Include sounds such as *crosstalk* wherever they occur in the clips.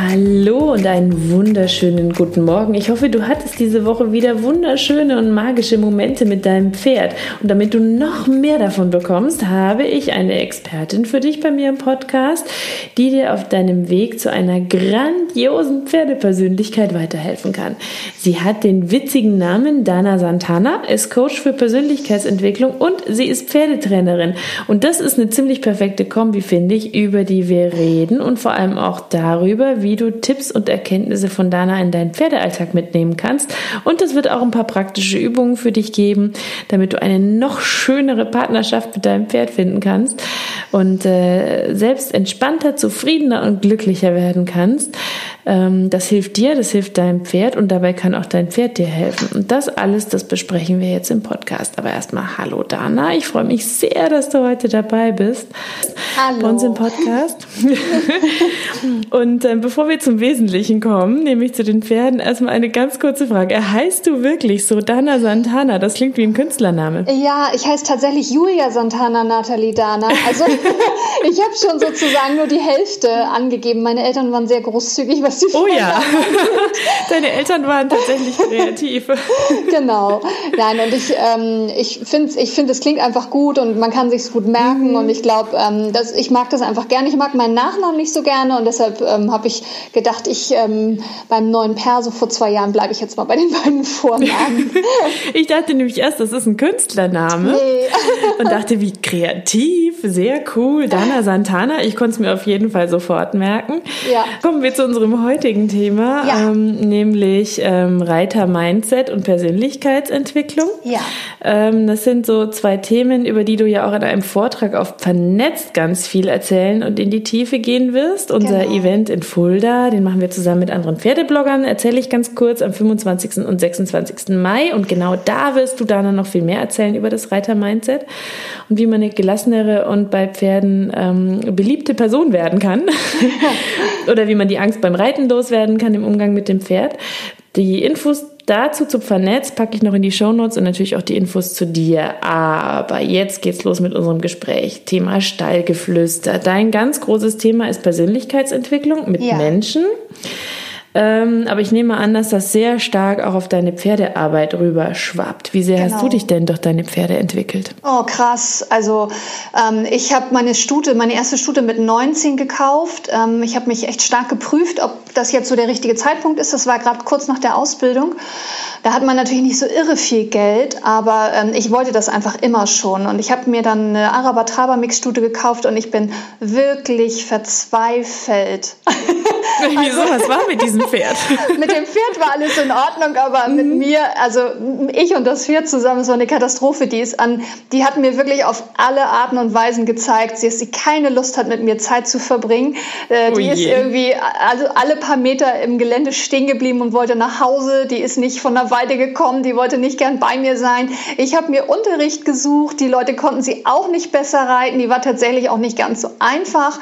Hallo und einen wunderschönen guten Morgen. Ich hoffe, du hattest diese Woche wieder wunderschöne und magische Momente mit deinem Pferd. Und damit du noch mehr davon bekommst, habe ich eine Expertin für dich bei mir im Podcast, die dir auf deinem Weg zu einer grandiosen Pferdepersönlichkeit weiterhelfen kann. Sie hat den witzigen Namen Dana Santana, ist Coach für Persönlichkeitsentwicklung und sie ist Pferdetrainerin. Und das ist eine ziemlich perfekte Kombi, finde ich, über die wir reden und vor allem auch darüber, wie wie du Tipps und Erkenntnisse von Dana in deinen Pferdealltag mitnehmen kannst. Und es wird auch ein paar praktische Übungen für dich geben, damit du eine noch schönere Partnerschaft mit deinem Pferd finden kannst und äh, selbst entspannter, zufriedener und glücklicher werden kannst. Ähm, das hilft dir, das hilft deinem Pferd und dabei kann auch dein Pferd dir helfen. Und das alles, das besprechen wir jetzt im Podcast. Aber erstmal hallo Dana, ich freue mich sehr, dass du heute dabei bist. Hallo. Bei uns im Podcast. *laughs* und äh, bevor wir zum Wesentlichen kommen, nämlich zu den Pferden, erstmal eine ganz kurze Frage. Heißt du wirklich so Dana Santana? Das klingt wie ein Künstlername. Ja, ich heiße tatsächlich Julia Santana Nathalie Dana. Also *laughs* ich habe schon sozusagen nur die Hälfte angegeben. Meine Eltern waren sehr großzügig, was die Oh ja, *laughs* deine Eltern waren tatsächlich kreativ. *laughs* genau. Nein, und ich, ähm, ich finde, ich find, es klingt einfach gut und man kann sich gut merken. Mhm. Und ich glaube, ähm, ich mag das einfach gerne. Ich mag meinen Nachnamen nicht so gerne und deshalb ähm, habe ich gedacht, ich ähm, beim neuen Perso vor zwei Jahren bleibe ich jetzt mal bei den beiden Vornamen. *laughs* ich dachte nämlich erst, das ist ein Künstlername. Nee. und dachte, wie kreativ, sehr cool. Dana Santana, ich konnte es mir auf jeden Fall sofort merken. Ja. Kommen wir zu unserem heutigen Thema, ja. ähm, nämlich ähm, Reiter-Mindset und Persönlichkeitsentwicklung. Ja. Ähm, das sind so zwei Themen, über die du ja auch in einem Vortrag auf Vernetzt ganz viel erzählen und in die Tiefe gehen wirst. Unser genau. Event in Fulda, den machen wir zusammen mit anderen Pferdebloggern, erzähle ich ganz kurz am 25. und 26. Mai. Und genau da wirst du dann noch viel mehr erzählen über das Reiter-Mindset und wie man eine gelassenere und bei Pferden ähm, beliebte Person werden kann. *laughs* Oder wie man die Angst beim Reiten Seiten loswerden kann im Umgang mit dem Pferd. Die Infos dazu zu vernetzt packe ich noch in die Shownotes und natürlich auch die Infos zu dir. Aber jetzt geht's los mit unserem Gespräch. Thema Stallgeflüster. Dein ganz großes Thema ist Persönlichkeitsentwicklung mit ja. Menschen. Ähm, aber ich nehme an, dass das sehr stark auch auf deine Pferdearbeit rüber schwappt. Wie sehr genau. hast du genau. dich denn durch deine Pferde entwickelt? Oh, krass. Also ähm, ich habe meine Stute, meine erste Stute mit 19 gekauft. Ähm, ich habe mich echt stark geprüft, ob das jetzt so der richtige Zeitpunkt ist. Das war gerade kurz nach der Ausbildung. Da hat man natürlich nicht so irre viel Geld, aber ähm, ich wollte das einfach immer schon. Und ich habe mir dann eine Araber Traber Mixstute gekauft und ich bin wirklich verzweifelt. *laughs* Wieso? Also, was war mit diesem Pferd? *laughs* mit dem Pferd war alles in Ordnung, aber mhm. mit mir, also ich und das Pferd zusammen, es war eine Katastrophe. Die ist an, die hat mir wirklich auf alle Arten und Weisen gezeigt, dass sie keine Lust hat, mit mir Zeit zu verbringen. Äh, die oh ist irgendwie also alle paar Meter im Gelände stehen geblieben und wollte nach Hause. Die ist nicht von der Weide gekommen, die wollte nicht gern bei mir sein. Ich habe mir Unterricht gesucht, die Leute konnten sie auch nicht besser reiten. Die war tatsächlich auch nicht ganz so einfach.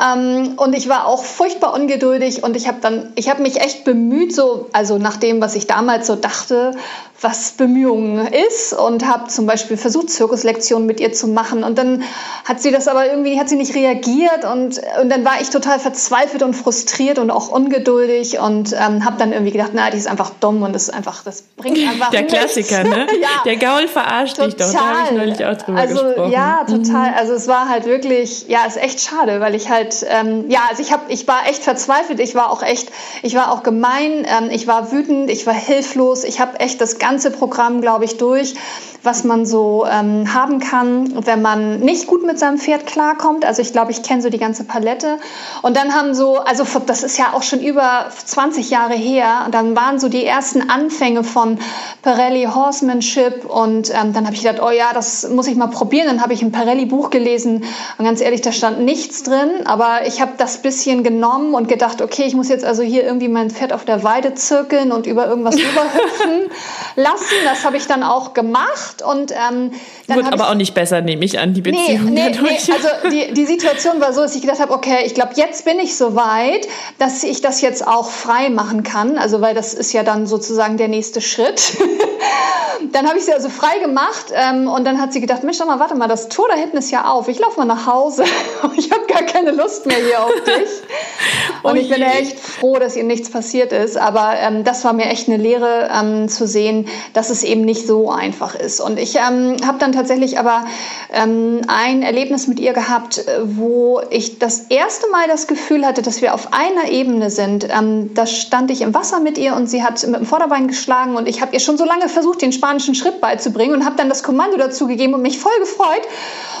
Ähm, und ich war auch furchtbar ungeduldig und ich habe dann, ich habe mich echt bemüht, so, also nach dem, was ich damals so dachte, was Bemühungen ist und habe zum Beispiel versucht, Zirkuslektionen mit ihr zu machen. Und dann hat sie das aber irgendwie, hat sie nicht reagiert und, und dann war ich total verzweifelt und frustriert und auch ungeduldig und ähm, habe dann irgendwie gedacht, na, die ist einfach dumm und das ist einfach, das bringt *laughs* einfach Der Klassiker, ne? *laughs* ja. Der Gaul verarscht total. dich doch, da habe ich neulich auch drüber also, gesprochen. Ja, total. Mhm. Also es war halt wirklich, ja, ist echt schade, weil ich halt, ähm, ja, also ich, hab, ich war echt verzweifelt, ich war auch echt, ich war auch gemein, ähm, ich war wütend, ich war hilflos, ich habe echt das ganze Programm, glaube ich, durch, was man so ähm, haben kann, wenn man nicht gut mit seinem Pferd klarkommt. Also ich glaube, ich kenne so die ganze Palette. Und dann haben so, also das ist ja auch schon über 20 Jahre her, und dann waren so die ersten Anfänge von Pirelli Horsemanship und ähm, dann habe ich gedacht, oh ja, das muss ich mal probieren. Dann habe ich ein Pirelli-Buch gelesen und ganz ehrlich, da stand nichts drin, aber ich habe das bisschen genommen und gedacht, okay, ich muss jetzt also hier irgendwie mein Pferd auf der Weide zirkeln und über irgendwas *laughs* rüberhüpfen. Lassen. Das habe ich dann auch gemacht. Und, ähm, dann Wird aber auch nicht besser, nehme ich an, die Beziehung nee, nee, nee. Also die, die Situation war so, dass ich gedacht habe, okay, ich glaube, jetzt bin ich so weit, dass ich das jetzt auch frei machen kann. Also weil das ist ja dann sozusagen der nächste Schritt. *laughs* dann habe ich sie also frei gemacht ähm, und dann hat sie gedacht, Mensch, mal, warte mal, das Tor da hinten ist ja auf. Ich laufe mal nach Hause. *laughs* ich habe gar keine Lust mehr hier auf dich. *laughs* Und oh ich bin echt froh, dass ihr nichts passiert ist. Aber ähm, das war mir echt eine Lehre ähm, zu sehen, dass es eben nicht so einfach ist. Und ich ähm, habe dann tatsächlich aber ähm, ein Erlebnis mit ihr gehabt, wo ich das erste Mal das Gefühl hatte, dass wir auf einer Ebene sind. Ähm, da stand ich im Wasser mit ihr und sie hat mit dem Vorderbein geschlagen und ich habe ihr schon so lange versucht, den spanischen Schritt beizubringen und habe dann das Kommando dazu gegeben und mich voll gefreut.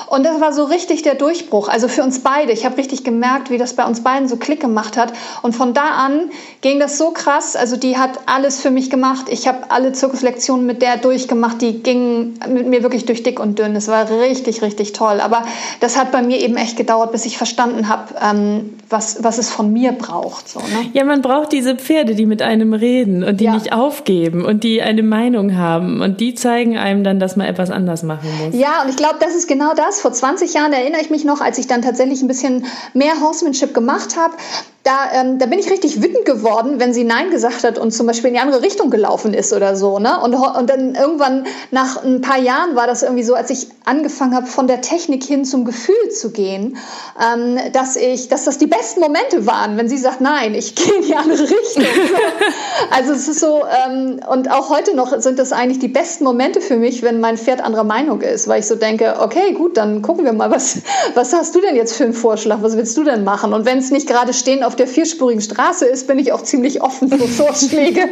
Und das war so richtig der Durchbruch. Also für uns beide. Ich habe richtig gemerkt, wie das bei uns beiden so Klick gemacht hat. Und von da an ging das so krass. Also die hat alles für mich gemacht. Ich habe alle Zirkuslektionen mit der durchgemacht. Die gingen mit mir wirklich durch dick und dünn. Es war richtig, richtig toll. Aber das hat bei mir eben echt gedauert, bis ich verstanden habe, ähm, was, was es von mir braucht. So, ne? Ja, man braucht diese Pferde, die mit einem reden und die ja. nicht aufgeben und die eine Meinung haben. Und die zeigen einem dann, dass man etwas anders machen muss. Ja, und ich glaube, das ist genau das vor 20 Jahren erinnere ich mich noch, als ich dann tatsächlich ein bisschen mehr Horsemanship gemacht habe, da, ähm, da bin ich richtig wütend geworden, wenn sie Nein gesagt hat und zum Beispiel in die andere Richtung gelaufen ist oder so. Ne? Und, und dann irgendwann nach ein paar Jahren war das irgendwie so, als ich angefangen habe, von der Technik hin zum Gefühl zu gehen, ähm, dass ich, dass das die besten Momente waren, wenn sie sagt, nein, ich *laughs* gehe in die andere Richtung. *laughs* also es ist so, ähm, und auch heute noch sind das eigentlich die besten Momente für mich, wenn mein Pferd anderer Meinung ist, weil ich so denke, okay, gut, dann gucken wir mal, was, was hast du denn jetzt für einen Vorschlag, was willst du denn machen? Und wenn es nicht gerade stehen auf der vierspurigen Straße ist, bin ich auch ziemlich offen für *laughs* Vorschläge.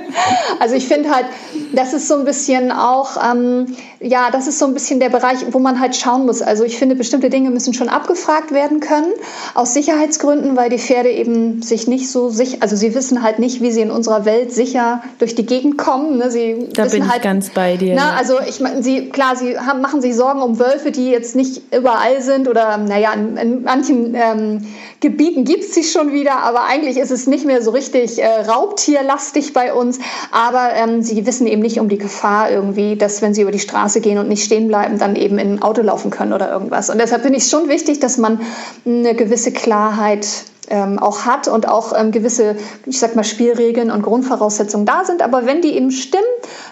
also ich finde halt, das ist so ein bisschen auch, ähm, ja, das ist so ein bisschen der Bereich, wo man halt schauen muss. Also ich finde, bestimmte Dinge müssen schon abgefragt werden können, aus Sicherheitsgründen, weil die Pferde eben sich nicht so sicher, also sie wissen halt nicht, wie sie in unserer Welt sicher durch die Gegend kommen. Ne? Sie da bin halt, ich ganz bei dir. Na, also ich meine, sie, klar, sie haben, machen sich Sorgen um Wölfe, die jetzt nicht überall sind oder, naja, in, in manchen ähm, Gebieten gibt es sie schon wieder, aber eigentlich ist es nicht mehr so richtig äh, raubtierlastig bei uns. Aber ähm, sie wissen eben nicht um die Gefahr irgendwie, dass wenn sie über die Straße gehen und nicht stehen bleiben, dann eben in ein Auto laufen können oder irgendwas. Und deshalb finde ich es schon wichtig, dass man eine gewisse Klarheit ähm, auch hat und auch ähm, gewisse, ich sag mal, Spielregeln und Grundvoraussetzungen da sind. Aber wenn die eben stimmen,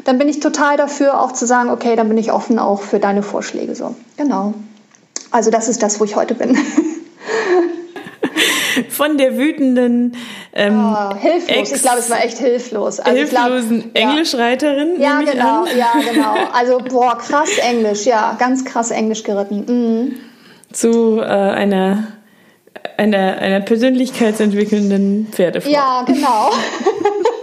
dann bin ich total dafür, auch zu sagen, okay, dann bin ich offen auch für deine Vorschläge. So, genau. Also das ist das, wo ich heute bin. *laughs* von der wütenden ähm, oh, hilflos. ich glaube, es war echt hilflos. Also hilflosen glaub, Englischreiterin. Ja, genau, an. ja, *laughs* genau. Also boah, krass Englisch, ja, ganz krass Englisch geritten. Mhm. Zu äh, einer einer, einer persönlichkeitsentwickelnden Pferdefrau. Ja, genau. *laughs*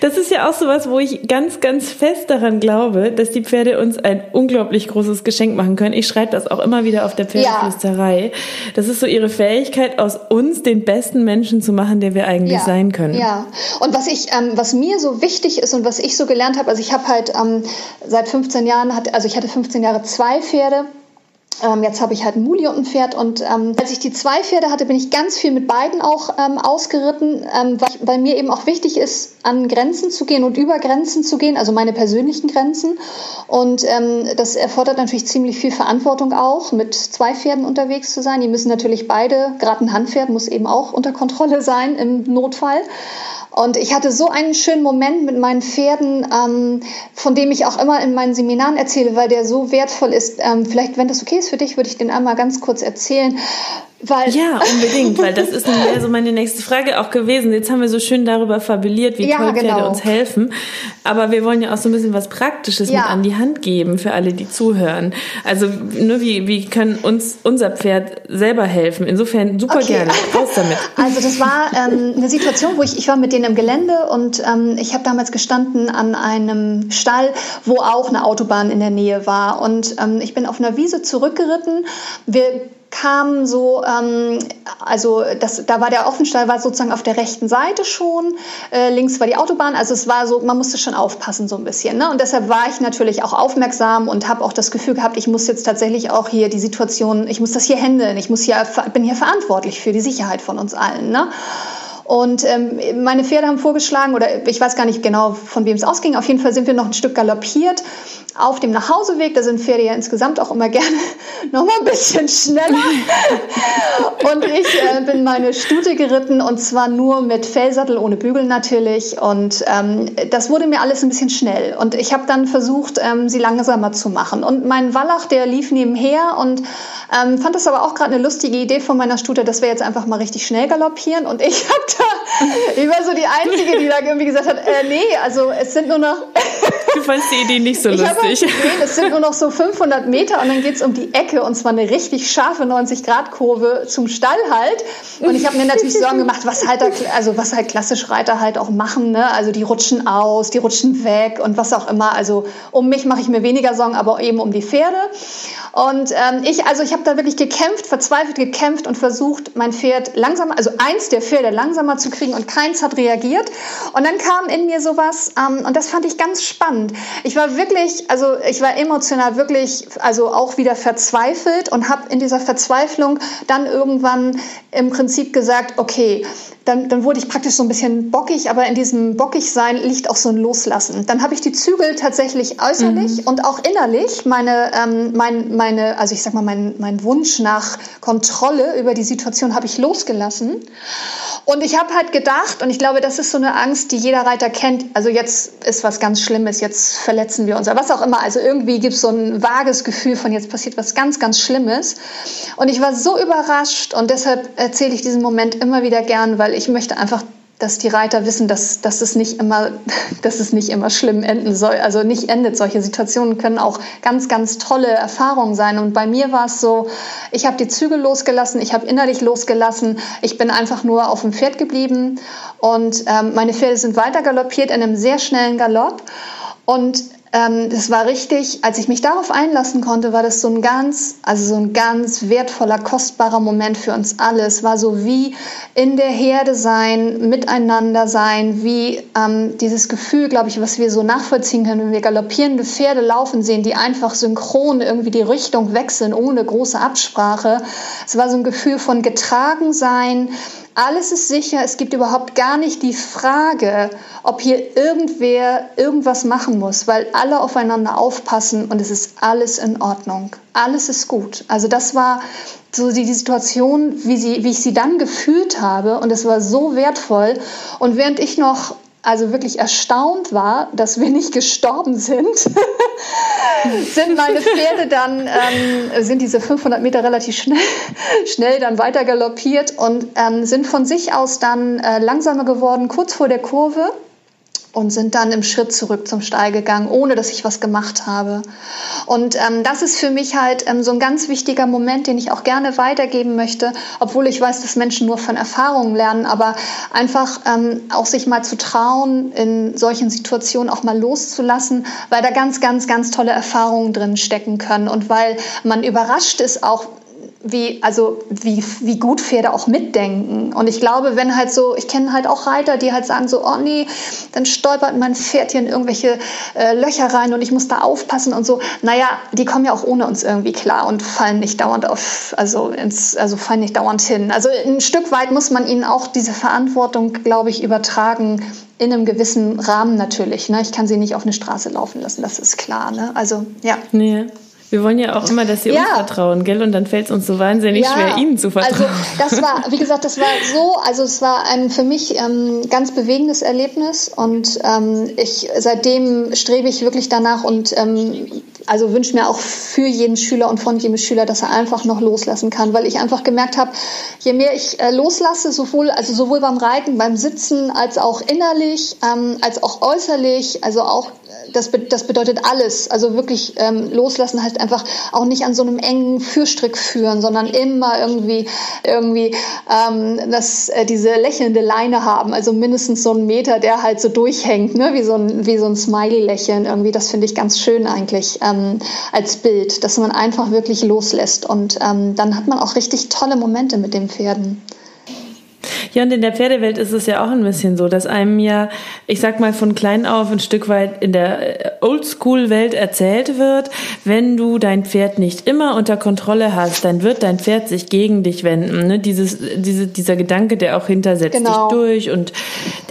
Das ist ja auch sowas, wo ich ganz, ganz fest daran glaube, dass die Pferde uns ein unglaublich großes Geschenk machen können. Ich schreibe das auch immer wieder auf der Pferdeflüsterei. Ja. Das ist so ihre Fähigkeit, aus uns den besten Menschen zu machen, der wir eigentlich ja. sein können. Ja. Und was ich, ähm, was mir so wichtig ist und was ich so gelernt habe, also ich habe halt ähm, seit 15 Jahren, hat, also ich hatte 15 Jahre zwei Pferde jetzt habe ich halt ein Muli und ein Pferd und ähm, als ich die zwei Pferde hatte, bin ich ganz viel mit beiden auch ähm, ausgeritten, ähm, weil, weil, mir eben auch wichtig ist, an Grenzen zu gehen und über Grenzen zu gehen, also meine persönlichen Grenzen. Und ähm, das erfordert natürlich ziemlich viel Verantwortung auch, mit zwei Pferden unterwegs zu sein. Die müssen natürlich beide, gerade ein Handpferd muss eben auch unter Kontrolle sein im Notfall. Und ich hatte so einen schönen Moment mit meinen Pferden, ähm, von dem ich auch immer in meinen Seminaren erzähle, weil der so wertvoll ist. Ähm, vielleicht, wenn das okay ist für dich, würde ich den einmal ganz kurz erzählen. Weil ja, *laughs* unbedingt, weil das ist nämlich so meine nächste Frage auch gewesen. Jetzt haben wir so schön darüber fabeliert, wie ja, toll Pferde genau. uns helfen. Aber wir wollen ja auch so ein bisschen was Praktisches ja. mit an die Hand geben für alle, die zuhören. Also, nur wie, wie kann uns unser Pferd selber helfen? Insofern super okay. gerne. Raus damit. *laughs* Also, das war ähm, eine Situation, wo ich, ich war mit denen im Gelände und ähm, ich habe damals gestanden an einem Stall, wo auch eine Autobahn in der Nähe war. Und ähm, ich bin auf einer Wiese zurückgeritten. Wir kam so, ähm, also das, da war der Offenstall war sozusagen auf der rechten Seite schon, äh, links war die Autobahn, also es war so, man musste schon aufpassen so ein bisschen. Ne? Und deshalb war ich natürlich auch aufmerksam und habe auch das Gefühl gehabt, ich muss jetzt tatsächlich auch hier die Situation, ich muss das hier handeln, ich muss hier, bin hier verantwortlich für die Sicherheit von uns allen. Ne? Und ähm, meine Pferde haben vorgeschlagen, oder ich weiß gar nicht genau, von wem es ausging, auf jeden Fall sind wir noch ein Stück galoppiert auf dem Nachhauseweg, da sind Pferde ja insgesamt auch immer gerne *laughs* noch mal ein bisschen schneller. *laughs* und ich äh, bin meine Stute geritten und zwar nur mit Fellsattel, ohne Bügel natürlich. Und ähm, das wurde mir alles ein bisschen schnell. Und ich habe dann versucht, ähm, sie langsamer zu machen. Und mein Wallach, der lief nebenher und ähm, fand das aber auch gerade eine lustige Idee von meiner Stute, dass wir jetzt einfach mal richtig schnell galoppieren. Und ich habe da, *laughs* ich war so die Einzige, die da irgendwie gesagt hat, äh, nee, also es sind nur noch... du fandst die Idee nicht so lustig lustig. Gesehen, es sind nur noch so 500 Meter und dann geht es um die Ecke und zwar eine richtig scharfe 90-Grad-Kurve zum Stall halt. Und ich habe mir natürlich Sorgen gemacht, was halt, also was halt klassisch Reiter halt auch machen. Ne? Also die rutschen aus, die rutschen weg und was auch immer. Also um mich mache ich mir weniger Sorgen, aber eben um die Pferde. Und ähm, ich, also ich habe da wirklich gekämpft, verzweifelt gekämpft und versucht, mein Pferd langsamer, also eins der Pferde langsamer zu kriegen und keins hat reagiert. Und dann kam in mir sowas ähm, und das fand ich ganz spannend. Ich war wirklich, also ich war emotional wirklich, also auch wieder verzweifelt und habe in dieser Verzweiflung dann irgendwann im Prinzip gesagt, okay, dann, dann wurde ich praktisch so ein bisschen bockig, aber in diesem Bockigsein liegt auch so ein Loslassen. Dann habe ich die Zügel tatsächlich äußerlich mhm. und auch innerlich meine, ähm, mein, meine, also ich sag mal, mein, mein Wunsch nach Kontrolle über die Situation habe ich losgelassen. Und ich habe halt gedacht, und ich glaube, das ist so eine Angst, die jeder Reiter kennt. Also jetzt ist was ganz Schlimmes, jetzt verletzen wir uns, oder was auch immer. Also irgendwie gibt es so ein vages Gefühl von, jetzt passiert was ganz, ganz Schlimmes. Und ich war so überrascht und deshalb erzähle ich diesen Moment immer wieder gern, weil ich möchte einfach dass die Reiter wissen, dass, dass, es nicht immer, *laughs* dass es nicht immer schlimm enden soll, also nicht endet. Solche Situationen können auch ganz, ganz tolle Erfahrungen sein. Und bei mir war es so, ich habe die Zügel losgelassen, ich habe innerlich losgelassen, ich bin einfach nur auf dem Pferd geblieben und ähm, meine Pferde sind weiter galoppiert in einem sehr schnellen Galopp. Und ähm, das war richtig, als ich mich darauf einlassen konnte, war das so ein ganz, also so ein ganz wertvoller, kostbarer Moment für uns alle. Es war so wie in der Herde sein, miteinander sein, wie ähm, dieses Gefühl, glaube ich, was wir so nachvollziehen können, wenn wir galoppierende Pferde laufen sehen, die einfach synchron irgendwie die Richtung wechseln, ohne große Absprache. Es war so ein Gefühl von getragen sein, alles ist sicher, es gibt überhaupt gar nicht die Frage, ob hier irgendwer irgendwas machen muss, weil alle aufeinander aufpassen und es ist alles in Ordnung. Alles ist gut. Also das war so die, Situation, wie, sie, wie ich sie dann gefühlt habe und es war so wertvoll. Und während ich noch also wirklich erstaunt war, dass wir nicht gestorben sind, *laughs* sind meine Pferde dann, ähm, sind diese 500 Meter relativ schnell, *laughs* schnell dann weiter galoppiert und ähm, sind von sich aus dann äh, langsamer geworden, kurz vor der Kurve und sind dann im Schritt zurück zum Stall gegangen, ohne dass ich was gemacht habe. Und ähm, das ist für mich halt ähm, so ein ganz wichtiger Moment, den ich auch gerne weitergeben möchte, obwohl ich weiß, dass Menschen nur von Erfahrungen lernen, aber einfach ähm, auch sich mal zu trauen, in solchen Situationen auch mal loszulassen, weil da ganz, ganz, ganz tolle Erfahrungen drin stecken können und weil man überrascht ist auch, wie, also wie, wie gut Pferde auch mitdenken. Und ich glaube, wenn halt so, ich kenne halt auch Reiter, die halt sagen so, oh nee, dann stolpert mein Pferd hier in irgendwelche äh, Löcher rein und ich muss da aufpassen und so. Naja, die kommen ja auch ohne uns irgendwie klar und fallen nicht dauernd auf, also ins, also fallen nicht dauernd hin. Also ein Stück weit muss man ihnen auch diese Verantwortung, glaube ich, übertragen, in einem gewissen Rahmen natürlich. Ne? Ich kann sie nicht auf eine Straße laufen lassen, das ist klar. Ne? Also ja. Nee. Wir wollen ja auch immer, dass sie ja. uns vertrauen, gell? Und dann fällt es uns so wahnsinnig ja. schwer, ihnen zu vertrauen. Also das war, *laughs* wie gesagt, das war so, also es war ein für mich ähm, ganz bewegendes Erlebnis und ähm, ich seitdem strebe ich wirklich danach und ähm, also wünsche mir auch für jeden Schüler und von jedem Schüler, dass er einfach noch loslassen kann, weil ich einfach gemerkt habe, je mehr ich äh, loslasse, sowohl also sowohl beim Reiten, beim Sitzen als auch innerlich, ähm, als auch äußerlich, also auch das, das bedeutet alles. Also wirklich ähm, loslassen heißt einfach auch nicht an so einem engen Fürstrick führen, sondern immer irgendwie irgendwie ähm, das, äh, diese lächelnde Leine haben. Also mindestens so einen Meter, der halt so durchhängt, ne? wie so ein, wie so ein Smiley-Lächeln. Irgendwie, das finde ich ganz schön eigentlich ähm, als Bild, dass man einfach wirklich loslässt. Und ähm, dann hat man auch richtig tolle Momente mit den Pferden. Ja, und in der Pferdewelt ist es ja auch ein bisschen so, dass einem ja, ich sag mal, von klein auf ein Stück weit in der äh, Oldschool-Welt erzählt wird, wenn du dein Pferd nicht immer unter Kontrolle hast, dann wird dein Pferd sich gegen dich wenden. Ne? Dieses, diese, dieser Gedanke, der auch hintersetzt genau. dich durch und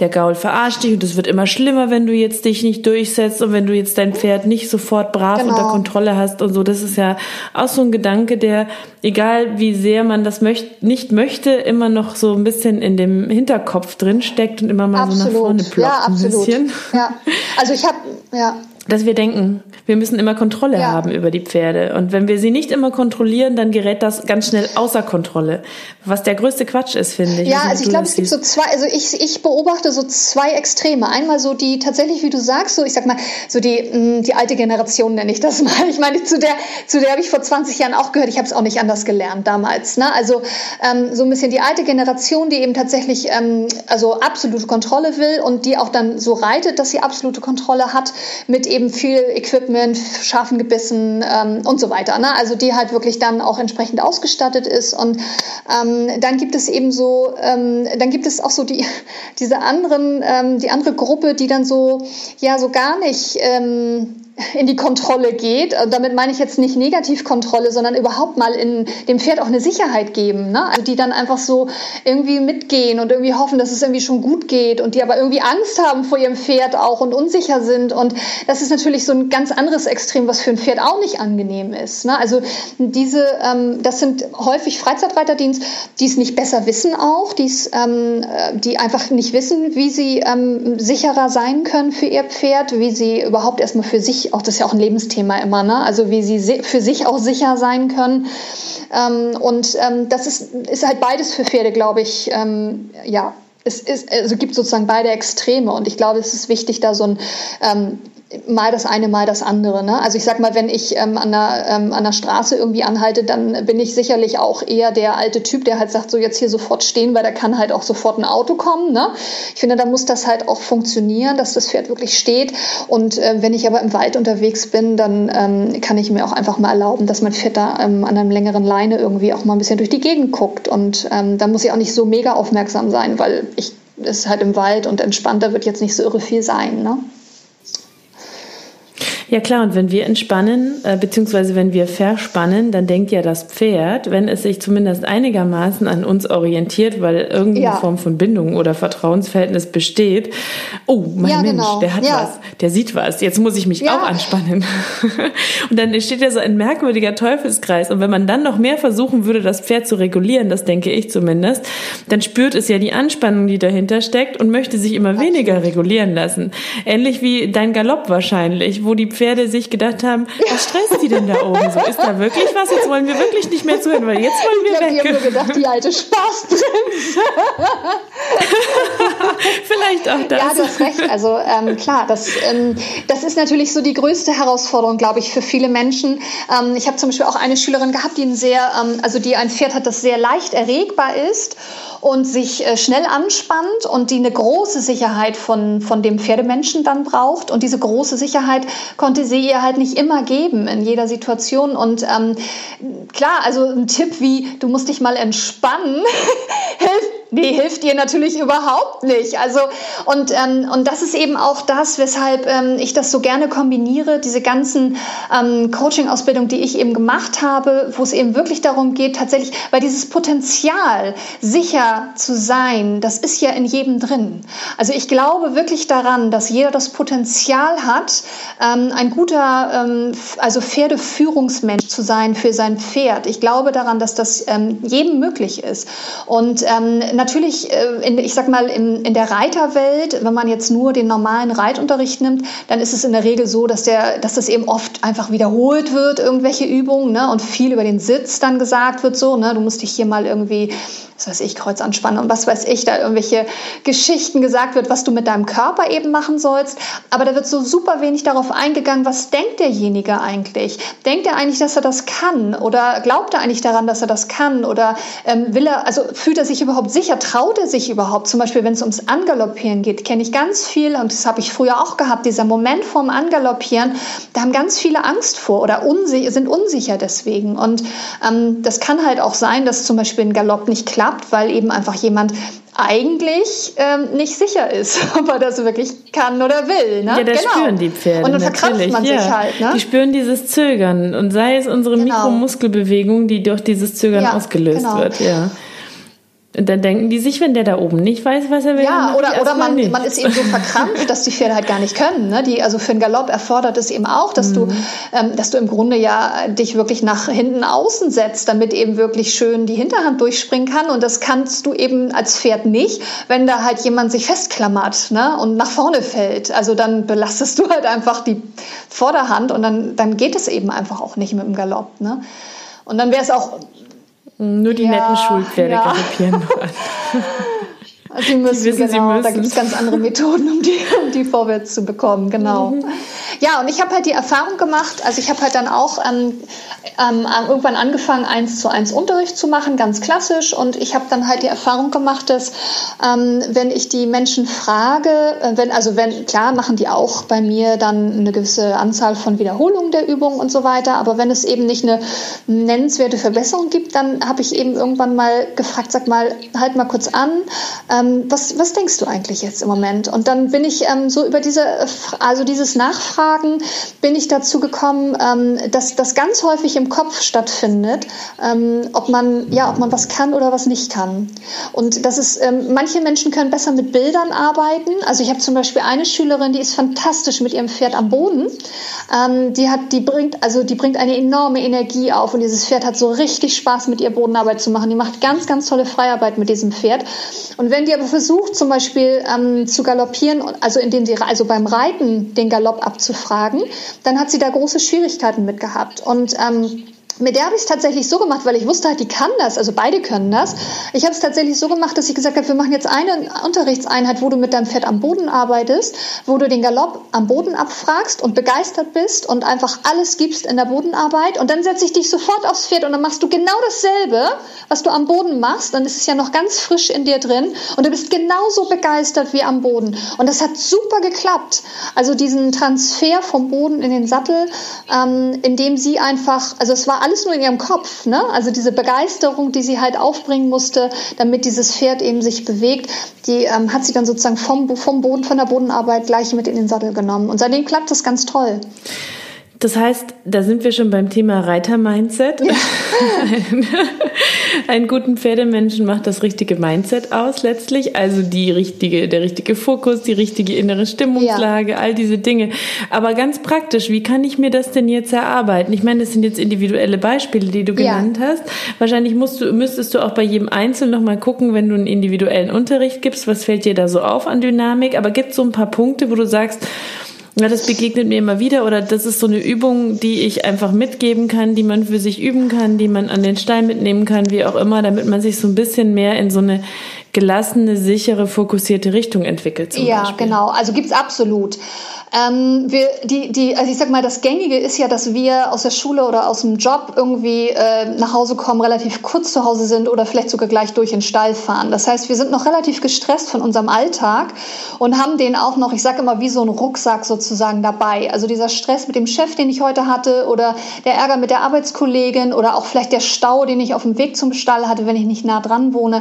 der Gaul verarscht dich und es wird immer schlimmer, wenn du jetzt dich nicht durchsetzt und wenn du jetzt dein Pferd nicht sofort brav genau. unter Kontrolle hast und so. Das ist ja auch so ein Gedanke, der, egal wie sehr man das möcht, nicht möchte, immer noch so ein bisschen in dem Hinterkopf drin steckt und immer mal absolut. so nach vorne ploppt ja, absolut. ein bisschen. Ja, also ich habe, ja, dass wir denken, wir müssen immer Kontrolle ja. haben über die Pferde. Und wenn wir sie nicht immer kontrollieren, dann gerät das ganz schnell außer Kontrolle. Was der größte Quatsch ist, finde ich. Ja, also ich glaube, es gibt so zwei, also ich, ich beobachte so zwei Extreme. Einmal so die tatsächlich, wie du sagst, so ich sag mal, so die, mm, die alte Generation nenne ich das *laughs* mal. Ich meine, zu der, zu der habe ich vor 20 Jahren auch gehört. Ich habe es auch nicht anders gelernt damals. Ne? Also ähm, so ein bisschen die alte Generation, die eben tatsächlich ähm, also absolute Kontrolle will und die auch dann so reitet, dass sie absolute Kontrolle hat mit eben viel Equipment, scharfen Gebissen ähm, und so weiter. Ne? Also die halt wirklich dann auch entsprechend ausgestattet ist. Und ähm, dann gibt es eben so, ähm, dann gibt es auch so die, *laughs* diese anderen, ähm, die andere Gruppe, die dann so, ja, so gar nicht ähm, in die Kontrolle geht. Damit meine ich jetzt nicht Negativkontrolle, sondern überhaupt mal in dem Pferd auch eine Sicherheit geben. Ne? Also die dann einfach so irgendwie mitgehen und irgendwie hoffen, dass es irgendwie schon gut geht und die aber irgendwie Angst haben vor ihrem Pferd auch und unsicher sind. Und das ist natürlich so ein ganz anderes Extrem, was für ein Pferd auch nicht angenehm ist. Ne? Also diese, ähm, das sind häufig Freizeitreiterdienst, die es nicht besser wissen auch, ähm, die einfach nicht wissen, wie sie ähm, sicherer sein können für ihr Pferd, wie sie überhaupt erstmal für sich auch das ist ja auch ein Lebensthema immer, ne? Also wie sie für sich auch sicher sein können. Ähm, und ähm, das ist, ist halt beides für Pferde, glaube ich, ähm, ja. Es ist, also gibt sozusagen beide Extreme und ich glaube, es ist wichtig, da so ein ähm, mal das eine, mal das andere. Ne? Also ich sag mal, wenn ich ähm, an, der, ähm, an der Straße irgendwie anhalte, dann bin ich sicherlich auch eher der alte Typ, der halt sagt, so jetzt hier sofort stehen, weil da kann halt auch sofort ein Auto kommen. Ne? Ich finde, da muss das halt auch funktionieren, dass das Pferd wirklich steht. Und äh, wenn ich aber im Wald unterwegs bin, dann ähm, kann ich mir auch einfach mal erlauben, dass mein Pferd da ähm, an einem längeren Leine irgendwie auch mal ein bisschen durch die Gegend guckt. Und ähm, da muss ich auch nicht so mega aufmerksam sein, weil ich ist halt im Wald und entspannter wird jetzt nicht so irre viel sein. Ne? Ja klar, und wenn wir entspannen, äh, beziehungsweise wenn wir verspannen, dann denkt ja das Pferd, wenn es sich zumindest einigermaßen an uns orientiert, weil irgendeine ja. Form von Bindung oder Vertrauensverhältnis besteht, oh, mein ja, Mensch, genau. der hat ja. was, der sieht was, jetzt muss ich mich auch anspannen. *laughs* und dann entsteht ja so ein merkwürdiger Teufelskreis. Und wenn man dann noch mehr versuchen würde, das Pferd zu regulieren, das denke ich zumindest, dann spürt es ja die Anspannung, die dahinter steckt und möchte sich immer Absolut. weniger regulieren lassen. Ähnlich wie dein Galopp wahrscheinlich, wo die Pferde sich gedacht haben, was stresst die denn da oben so? Ist da wirklich was? Jetzt wollen wir wirklich nicht mehr zuhören, weil jetzt wollen wir ich weg. Die haben nur gedacht, die alte Spaßbremse. *laughs* Vielleicht auch das. Ja, du hast recht. Also ähm, klar, das, ähm, das ist natürlich so die größte Herausforderung, glaube ich, für viele Menschen. Ähm, ich habe zum Beispiel auch eine Schülerin gehabt, die ein sehr, ähm, also die ein Pferd hat, das sehr leicht erregbar ist und sich äh, schnell anspannt und die eine große Sicherheit von, von dem Pferdemenschen dann braucht. Und diese große Sicherheit konnte sie ihr halt nicht immer geben in jeder Situation. Und ähm, klar, also ein Tipp wie, du musst dich mal entspannen, *laughs* hilft Nee, hilft dir natürlich überhaupt nicht. Also, und, ähm, und das ist eben auch das, weshalb ähm, ich das so gerne kombiniere, diese ganzen ähm, Coaching-Ausbildungen, die ich eben gemacht habe, wo es eben wirklich darum geht, tatsächlich, weil dieses Potenzial, sicher zu sein, das ist ja in jedem drin. Also ich glaube wirklich daran, dass jeder das Potenzial hat, ähm, ein guter, ähm, also Pferdeführungsmensch zu sein für sein Pferd. Ich glaube daran, dass das ähm, jedem möglich ist. Und ähm, natürlich, äh, in, ich sag mal, in, in der Reiterwelt, wenn man jetzt nur den normalen Reitunterricht nimmt, dann ist es in der Regel so, dass, der, dass das eben oft einfach wiederholt wird, irgendwelche Übungen, ne, und viel über den Sitz dann gesagt wird, so, ne, du musst dich hier mal irgendwie was weiß ich, Kreuzanspannung und was weiß ich, da irgendwelche Geschichten gesagt wird, was du mit deinem Körper eben machen sollst. Aber da wird so super wenig darauf eingegangen, was denkt derjenige eigentlich? Denkt er eigentlich, dass er das kann? Oder glaubt er eigentlich daran, dass er das kann? Oder ähm, will er, also fühlt er sich überhaupt sicher? Traut er sich überhaupt? Zum Beispiel, wenn es ums Angaloppieren geht, kenne ich ganz viel, und das habe ich früher auch gehabt, dieser Moment vorm Angaloppieren, da haben ganz viele Angst vor oder unsicher, sind unsicher deswegen. Und ähm, das kann halt auch sein, dass zum Beispiel ein Galopp nicht klappt klappt, weil eben einfach jemand eigentlich ähm, nicht sicher ist, *laughs* ob er das wirklich kann oder will. Ne? Ja, das genau. spüren die Pferde. Und dann verkrampft man ja. sich halt. Ne? Die spüren dieses Zögern und sei es unsere genau. Mikromuskelbewegung, die durch dieses Zögern ja, ausgelöst genau. wird. Ja. Und dann denken die sich, wenn der da oben nicht weiß, was er will. Ja, oder, oder man, man ist eben so verkrampft, dass die Pferde halt gar nicht können. Ne? Die, also für einen Galopp erfordert es eben auch, dass, mhm. du, ähm, dass du im Grunde ja dich wirklich nach hinten außen setzt, damit eben wirklich schön die Hinterhand durchspringen kann. Und das kannst du eben als Pferd nicht, wenn da halt jemand sich festklammert ne? und nach vorne fällt. Also dann belastest du halt einfach die Vorderhand und dann, dann geht es eben einfach auch nicht mit dem Galopp. Ne? Und dann wäre es auch nur die ja, netten Schulpferde ja. galoppieren *laughs* nur an. Sie müssen, die wissen, genau, sie müssen. da gibt es ganz andere Methoden, um die, um die vorwärts zu bekommen, genau. Mhm. Ja, und ich habe halt die Erfahrung gemacht, also ich habe halt dann auch ähm, ähm, irgendwann angefangen, eins zu eins Unterricht zu machen, ganz klassisch. Und ich habe dann halt die Erfahrung gemacht, dass ähm, wenn ich die Menschen frage, äh, wenn, also wenn, klar machen die auch bei mir dann eine gewisse Anzahl von Wiederholungen der Übung und so weiter, aber wenn es eben nicht eine nennenswerte Verbesserung gibt, dann habe ich eben irgendwann mal gefragt, sag mal, halt mal kurz an, ähm, was, was denkst du eigentlich jetzt im Moment? Und dann bin ich ähm, so über diese, also dieses Nachfragen, bin ich dazu gekommen, ähm, dass das ganz häufig im Kopf stattfindet, ähm, ob man, ja, ob man was kann oder was nicht kann. Und das ist, ähm, manche Menschen können besser mit Bildern arbeiten. Also ich habe zum Beispiel eine Schülerin, die ist fantastisch mit ihrem Pferd am Boden. Ähm, die hat, die bringt, also die bringt eine enorme Energie auf und dieses Pferd hat so richtig Spaß mit ihr Bodenarbeit zu machen. Die macht ganz, ganz tolle Freiarbeit mit diesem Pferd. Und wenn die aber versucht, zum Beispiel ähm, zu galoppieren, also indem sie also beim Reiten den Galopp abzufragen, dann hat sie da große Schwierigkeiten mit gehabt. Und ähm, mit der habe ich es tatsächlich so gemacht, weil ich wusste halt, die kann das, also beide können das. Ich habe es tatsächlich so gemacht, dass ich gesagt habe, wir machen jetzt eine Unterrichtseinheit, wo du mit deinem Pferd am Boden arbeitest, wo du den Galopp am Boden abfragst und begeistert bist und einfach alles gibst in der Bodenarbeit. Und dann setze ich dich sofort aufs Pferd und dann machst du genau dasselbe, was du am Boden machst. Dann ist es ja noch ganz frisch in dir drin und du bist genauso begeistert wie am Boden. Und das hat super geklappt. Also diesen Transfer vom Boden in den Sattel, ähm, indem sie einfach, also es war alles nur in ihrem Kopf. Ne? Also diese Begeisterung, die sie halt aufbringen musste, damit dieses Pferd eben sich bewegt, die ähm, hat sie dann sozusagen vom, vom Boden, von der Bodenarbeit gleich mit in den Sattel genommen. Und seitdem klappt das ganz toll. Das heißt, da sind wir schon beim Thema Reiter-Mindset. *laughs* Einen guten Pferdemenschen macht das richtige Mindset aus letztlich, also die richtige, der richtige Fokus, die richtige innere Stimmungslage, ja. all diese Dinge. Aber ganz praktisch, wie kann ich mir das denn jetzt erarbeiten? Ich meine, das sind jetzt individuelle Beispiele, die du genannt ja. hast. Wahrscheinlich musst du, müsstest du auch bei jedem Einzelnen nochmal gucken, wenn du einen individuellen Unterricht gibst, was fällt dir da so auf an Dynamik? Aber gibt es so ein paar Punkte, wo du sagst, ja, das begegnet mir immer wieder oder das ist so eine Übung, die ich einfach mitgeben kann, die man für sich üben kann, die man an den Stein mitnehmen kann, wie auch immer, damit man sich so ein bisschen mehr in so eine gelassene, sichere, fokussierte Richtung entwickelt. Zum ja, Beispiel. genau. Also gibt's absolut. Ähm, wir, die, die, also ich sag mal, das Gängige ist ja, dass wir aus der Schule oder aus dem Job irgendwie äh, nach Hause kommen, relativ kurz zu Hause sind oder vielleicht sogar gleich durch den Stall fahren. Das heißt, wir sind noch relativ gestresst von unserem Alltag und haben den auch noch, ich sag immer, wie so ein Rucksack sozusagen dabei. Also dieser Stress mit dem Chef, den ich heute hatte oder der Ärger mit der Arbeitskollegin oder auch vielleicht der Stau, den ich auf dem Weg zum Stall hatte, wenn ich nicht nah dran wohne.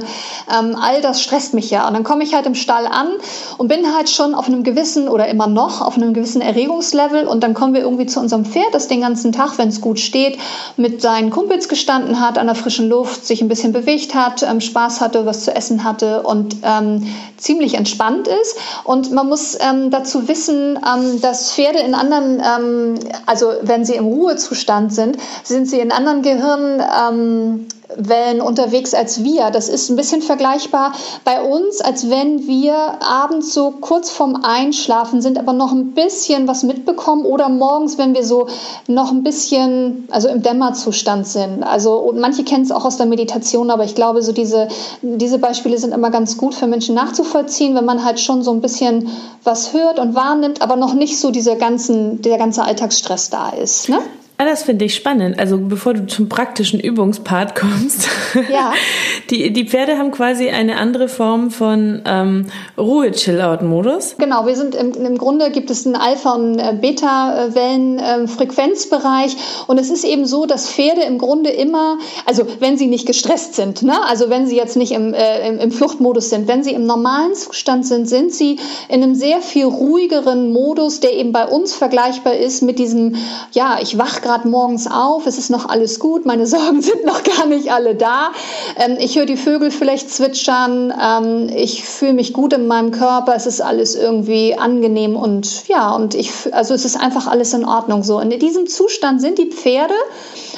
Ähm, all das stresst mich ja. Und dann komme ich halt im Stall an und bin halt schon auf einem gewissen oder immer noch auf einem gewissen Erregungslevel und dann kommen wir irgendwie zu unserem Pferd, das den ganzen Tag, wenn es gut steht, mit seinen Kumpels gestanden hat, an der frischen Luft, sich ein bisschen bewegt hat, ähm, Spaß hatte, was zu essen hatte und ähm, ziemlich entspannt ist. Und man muss ähm, dazu wissen, ähm, dass Pferde in anderen, ähm, also wenn sie im Ruhezustand sind, sind sie in anderen Gehirn ähm, Wellen unterwegs als wir. Das ist ein bisschen vergleichbar bei uns, als wenn wir abends so kurz vorm Einschlafen sind, aber noch ein bisschen was mitbekommen oder morgens, wenn wir so noch ein bisschen, also im Dämmerzustand sind. Also manche kennen es auch aus der Meditation, aber ich glaube, so diese, diese Beispiele sind immer ganz gut für Menschen nachzuvollziehen, wenn man halt schon so ein bisschen was hört und wahrnimmt, aber noch nicht so dieser ganzen, der ganze Alltagsstress da ist. Ne? Ah, das finde ich spannend. Also bevor du zum praktischen Übungspart *laughs* kommst. Ja. *laughs* Die, die Pferde haben quasi eine andere Form von ähm, Ruhe-Chill-Out-Modus. Genau, wir sind im, im Grunde gibt es einen Alpha- und äh, Beta-Wellen-Frequenzbereich. Und es ist eben so, dass Pferde im Grunde immer, also wenn sie nicht gestresst sind, ne? also wenn sie jetzt nicht im, äh, im, im Fluchtmodus sind, wenn sie im normalen Zustand sind, sind sie in einem sehr viel ruhigeren Modus, der eben bei uns vergleichbar ist mit diesem, ja, ich wach gerade morgens auf, es ist noch alles gut, meine *laughs* Sorgen sind noch gar nicht alle da. Ähm, ich höre die Vögel vielleicht zwitschern, ähm, ich fühle mich gut in meinem Körper, es ist alles irgendwie angenehm und ja, und ich, also es ist einfach alles in Ordnung so. Und in diesem Zustand sind die Pferde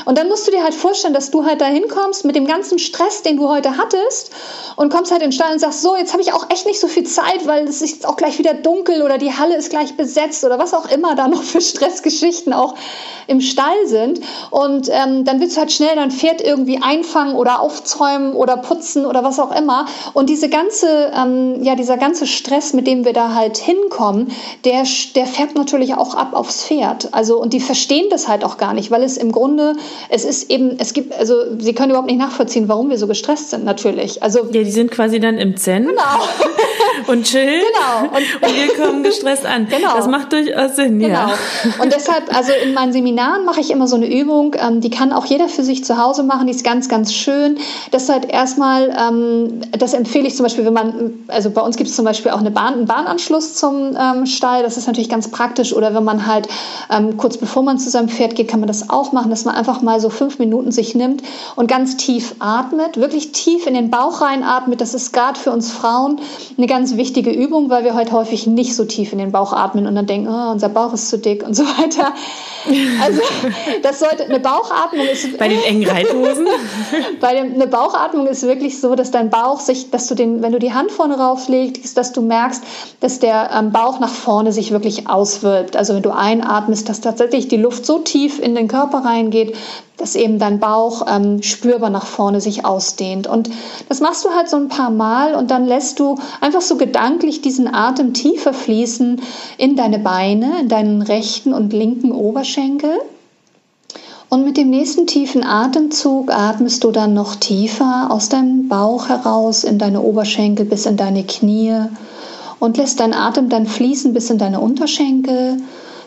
und dann musst du dir halt vorstellen, dass du halt da hinkommst mit dem ganzen Stress, den du heute hattest und kommst halt in den Stall und sagst, so, jetzt habe ich auch echt nicht so viel Zeit, weil es ist auch gleich wieder dunkel oder die Halle ist gleich besetzt oder was auch immer da noch für *laughs* Stressgeschichten auch im Stall sind. Und ähm, dann willst du halt schnell dein Pferd irgendwie einfangen oder aufzäumen oder putzen oder was auch immer. Und diese ganze, ähm, ja, dieser ganze Stress, mit dem wir da halt hinkommen, der, der färbt natürlich auch ab aufs Pferd. Also, und die verstehen das halt auch gar nicht, weil es im Grunde es ist eben, es gibt, also sie können überhaupt nicht nachvollziehen, warum wir so gestresst sind, natürlich. Also ja, die sind quasi dann im Zen genau. *laughs* und chillen genau. Und, und, wir kommen gestresst an. Genau. Das macht durchaus Sinn, genau. ja. Und deshalb, also in meinen Seminaren mache ich immer so eine Übung, ähm, die kann auch jeder für sich zu Hause machen, die ist ganz, ganz schön. Das halt erstmal, ähm, das empfehle ich zum Beispiel, wenn man, also bei uns gibt es zum Beispiel auch eine Bahn, einen Bahnanschluss zum ähm, Stall, das ist natürlich ganz praktisch. Oder wenn man halt ähm, kurz bevor man zu seinem Pferd geht, kann man das auch machen, dass man einfach mal so fünf Minuten sich nimmt und ganz tief atmet, wirklich tief in den Bauch reinatmet. Das ist gerade für uns Frauen eine ganz wichtige Übung, weil wir heute häufig nicht so tief in den Bauch atmen und dann denken, oh, unser Bauch ist zu dick und so weiter. Also das sollte eine Bauchatmung ist bei den engen Reithosen. *laughs* bei dem, eine Bauchatmung ist wirklich so, dass dein Bauch sich, dass du den, wenn du die Hand vorne rauflegst, dass du merkst, dass der ähm, Bauch nach vorne sich wirklich auswölbt. Also wenn du einatmest, dass tatsächlich die Luft so tief in den Körper reingeht, dass eben dein Bauch ähm, spürbar nach vorne sich ausdehnt. Und das machst du halt so ein paar Mal und dann lässt du einfach so gedanklich diesen Atem tiefer fließen in deine Beine, in deinen rechten und linken Oberschenkel. Und mit dem nächsten tiefen Atemzug atmest du dann noch tiefer aus deinem Bauch heraus in deine Oberschenkel bis in deine Knie und lässt deinen Atem dann fließen bis in deine Unterschenkel,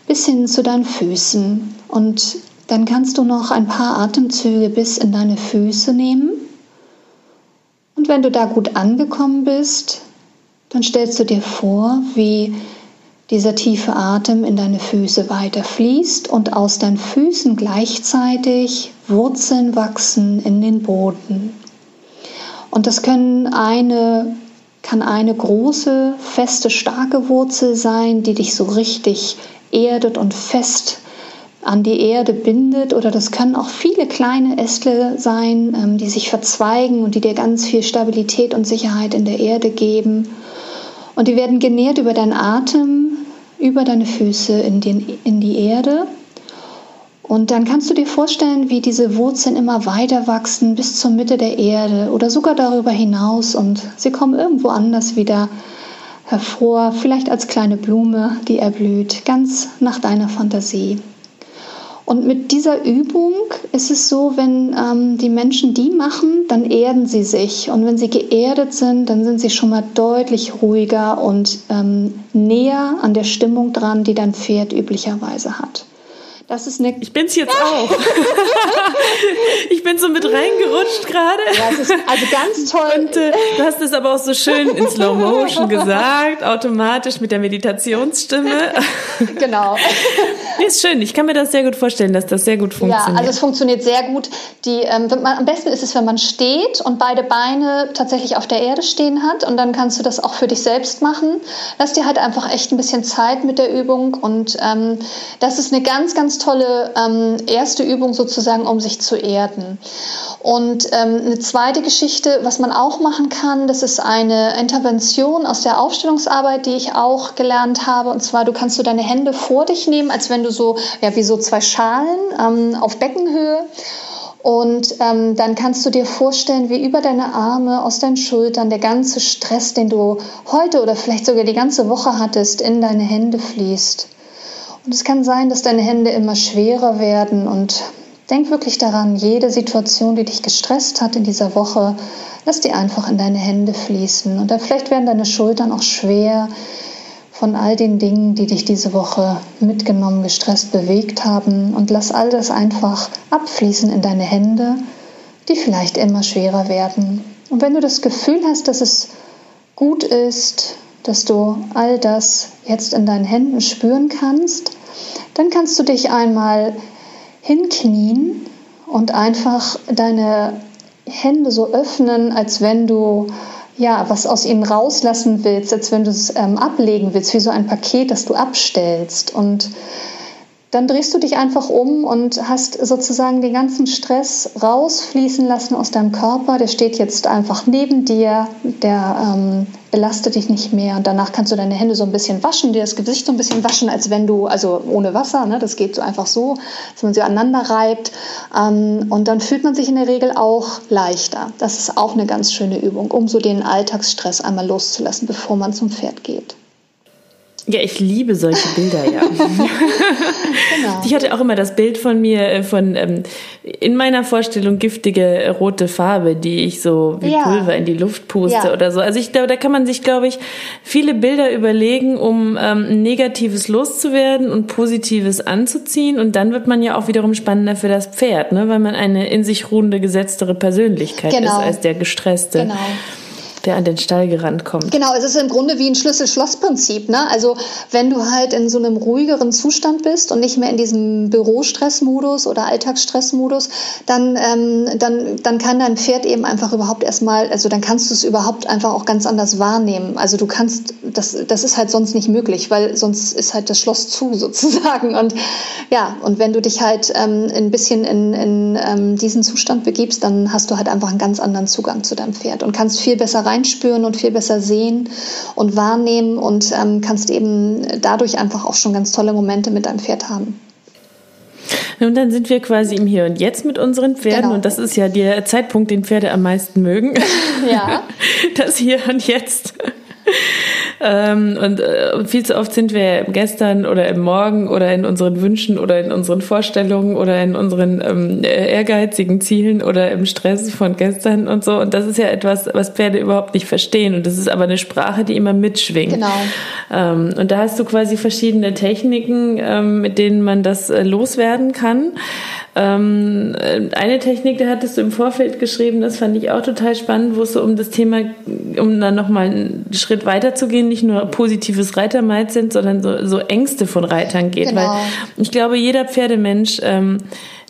bis hin zu deinen Füßen. Und dann kannst du noch ein paar Atemzüge bis in deine Füße nehmen. Und wenn du da gut angekommen bist, dann stellst du dir vor, wie dieser tiefe Atem in deine Füße weiter fließt und aus deinen Füßen gleichzeitig Wurzeln wachsen in den Boden. Und das können eine, kann eine große, feste, starke Wurzel sein, die dich so richtig erdet und fest an die Erde bindet oder das können auch viele kleine Ästle sein, ähm, die sich verzweigen und die dir ganz viel Stabilität und Sicherheit in der Erde geben. Und die werden genährt über deinen Atem, über deine Füße in, den, in die Erde. Und dann kannst du dir vorstellen, wie diese Wurzeln immer weiter wachsen bis zur Mitte der Erde oder sogar darüber hinaus und sie kommen irgendwo anders wieder hervor, vielleicht als kleine Blume, die erblüht, ganz nach deiner Fantasie. Und mit dieser Übung ist es so, wenn ähm, die Menschen die machen, dann erden sie sich. Und wenn sie geerdet sind, dann sind sie schon mal deutlich ruhiger und ähm, näher an der Stimmung dran, die dein Pferd üblicherweise hat. Das ist eine. Ich bin's jetzt auch. *laughs* ich bin so mit reingerutscht gerade. Ja, also ganz toll. Und äh, du hast es aber auch so schön in Slow Motion gesagt, automatisch mit der Meditationsstimme. *laughs* genau. *laughs* ist schön. Ich kann mir das sehr gut vorstellen, dass das sehr gut funktioniert. Ja, also es funktioniert sehr gut. Die, ähm, man, am besten ist es, wenn man steht und beide Beine tatsächlich auf der Erde stehen hat und dann kannst du das auch für dich selbst machen. Lass dir halt einfach echt ein bisschen Zeit mit der Übung und ähm, das ist eine ganz, ganz tolle ähm, erste Übung sozusagen, um sich zu erden. Und ähm, eine zweite Geschichte, was man auch machen kann, das ist eine Intervention aus der Aufstellungsarbeit, die ich auch gelernt habe. Und zwar, du kannst du deine Hände vor dich nehmen, als wenn du so, ja, wie so zwei Schalen ähm, auf Beckenhöhe. Und ähm, dann kannst du dir vorstellen, wie über deine Arme, aus deinen Schultern der ganze Stress, den du heute oder vielleicht sogar die ganze Woche hattest, in deine Hände fließt. Und es kann sein, dass deine Hände immer schwerer werden und denk wirklich daran, jede Situation, die dich gestresst hat in dieser Woche, lass die einfach in deine Hände fließen. Und dann vielleicht werden deine Schultern auch schwer von all den Dingen, die dich diese Woche mitgenommen, gestresst, bewegt haben. Und lass all das einfach abfließen in deine Hände, die vielleicht immer schwerer werden. Und wenn du das Gefühl hast, dass es gut ist, dass du all das jetzt in deinen Händen spüren kannst, dann kannst du dich einmal hinknien und einfach deine Hände so öffnen, als wenn du ja was aus ihnen rauslassen willst, als wenn du es ähm, ablegen willst, wie so ein Paket, das du abstellst. Und dann drehst du dich einfach um und hast sozusagen den ganzen Stress rausfließen lassen aus deinem Körper. Der steht jetzt einfach neben dir, der ähm, belastet dich nicht mehr. Und danach kannst du deine Hände so ein bisschen waschen, dir das Gesicht so ein bisschen waschen, als wenn du, also ohne Wasser, ne, das geht so einfach so, dass man sie aneinander reibt. Ähm, und dann fühlt man sich in der Regel auch leichter. Das ist auch eine ganz schöne Übung, um so den Alltagsstress einmal loszulassen, bevor man zum Pferd geht. Ja, ich liebe solche Bilder, ja. *laughs* genau. Ich hatte auch immer das Bild von mir, äh, von ähm, in meiner Vorstellung giftige rote Farbe, die ich so wie ja. Pulver in die Luft puste ja. oder so. Also ich glaube, da kann man sich, glaube ich, viele Bilder überlegen, um ähm, Negatives loszuwerden und Positives anzuziehen. Und dann wird man ja auch wiederum spannender für das Pferd, ne? weil man eine in sich ruhende, gesetztere Persönlichkeit genau. ist als der gestresste. Genau der an den Stall gerannt kommt. Genau, es ist im Grunde wie ein Schlüssel-Schloss-Prinzip. Ne? Also wenn du halt in so einem ruhigeren Zustand bist und nicht mehr in diesem Bürostressmodus oder Alltagsstressmodus, dann, ähm, dann, dann kann dein Pferd eben einfach überhaupt erstmal, also dann kannst du es überhaupt einfach auch ganz anders wahrnehmen. Also du kannst, das, das ist halt sonst nicht möglich, weil sonst ist halt das Schloss zu *laughs* sozusagen. Und ja, und wenn du dich halt ähm, ein bisschen in, in ähm, diesen Zustand begibst, dann hast du halt einfach einen ganz anderen Zugang zu deinem Pferd und kannst viel besser reinspüren und viel besser sehen und wahrnehmen und ähm, kannst eben dadurch einfach auch schon ganz tolle Momente mit deinem Pferd haben. Und dann sind wir quasi im Hier und Jetzt mit unseren Pferden. Genau. Und das ist ja der Zeitpunkt, den Pferde am meisten mögen. Ja. *laughs* Das Hier und Jetzt. Ähm, und äh, viel zu oft sind wir gestern oder im Morgen oder in unseren Wünschen oder in unseren Vorstellungen oder in unseren ähm, ehrgeizigen Zielen oder im Stress von gestern und so. Und das ist ja etwas, was Pferde überhaupt nicht verstehen. Und das ist aber eine Sprache, die immer mitschwingt. Genau. Ähm, und da hast du quasi verschiedene Techniken, ähm, mit denen man das äh, loswerden kann. Ähm, eine Technik, da hattest du im Vorfeld geschrieben, das fand ich auch total spannend, wo es so um das Thema, um dann nochmal einen Schritt weiter zu gehen, nicht nur positives Reitermindset, sondern so, so Ängste von Reitern geht. Genau. Weil ich glaube, jeder Pferdemensch, ähm,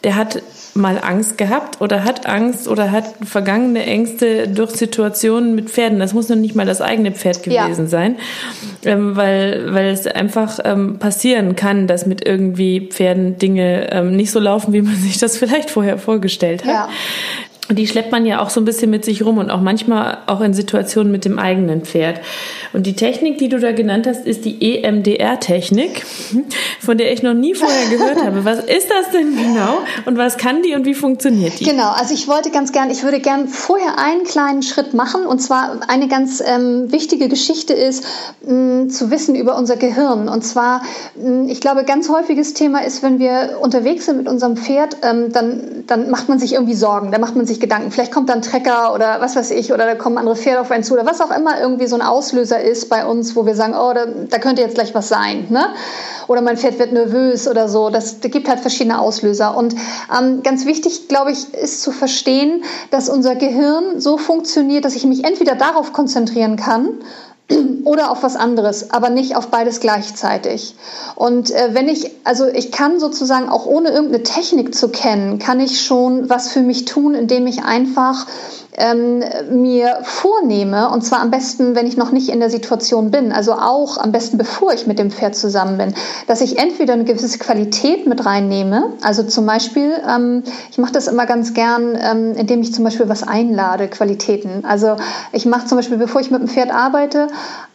der hat mal Angst gehabt oder hat Angst oder hat vergangene Ängste durch Situationen mit Pferden. Das muss noch nicht mal das eigene Pferd gewesen ja. sein, ähm, weil, weil es einfach ähm, passieren kann, dass mit irgendwie Pferden Dinge ähm, nicht so laufen, wie man sich das vielleicht vorher vorgestellt hat. Ja. Und die schleppt man ja auch so ein bisschen mit sich rum und auch manchmal auch in Situationen mit dem eigenen Pferd. Und die Technik, die du da genannt hast, ist die EMDR-Technik, von der ich noch nie vorher gehört habe. Was ist das denn genau und was kann die und wie funktioniert die? Genau, also ich wollte ganz gern, ich würde gern vorher einen kleinen Schritt machen und zwar eine ganz ähm, wichtige Geschichte ist, mh, zu wissen über unser Gehirn. Und zwar, mh, ich glaube, ganz häufiges Thema ist, wenn wir unterwegs sind mit unserem Pferd, ähm, dann, dann macht man sich irgendwie Sorgen, da macht man sich Gedanken. Vielleicht kommt dann Trecker oder was weiß ich, oder da kommen andere Pferde auf einen zu oder was auch immer irgendwie so ein Auslöser Auslöser ist bei uns, wo wir sagen, oh, da, da könnte jetzt gleich was sein. Ne? Oder mein Pferd wird nervös oder so. Das, das gibt halt verschiedene Auslöser. Und ähm, ganz wichtig, glaube ich, ist zu verstehen, dass unser Gehirn so funktioniert, dass ich mich entweder darauf konzentrieren kann, oder auf was anderes, aber nicht auf beides gleichzeitig. Und äh, wenn ich, also ich kann sozusagen auch ohne irgendeine Technik zu kennen, kann ich schon was für mich tun, indem ich einfach ähm, mir vornehme, und zwar am besten, wenn ich noch nicht in der Situation bin, also auch am besten, bevor ich mit dem Pferd zusammen bin, dass ich entweder eine gewisse Qualität mit reinnehme, also zum Beispiel, ähm, ich mache das immer ganz gern, ähm, indem ich zum Beispiel was einlade, Qualitäten. Also ich mache zum Beispiel, bevor ich mit dem Pferd arbeite,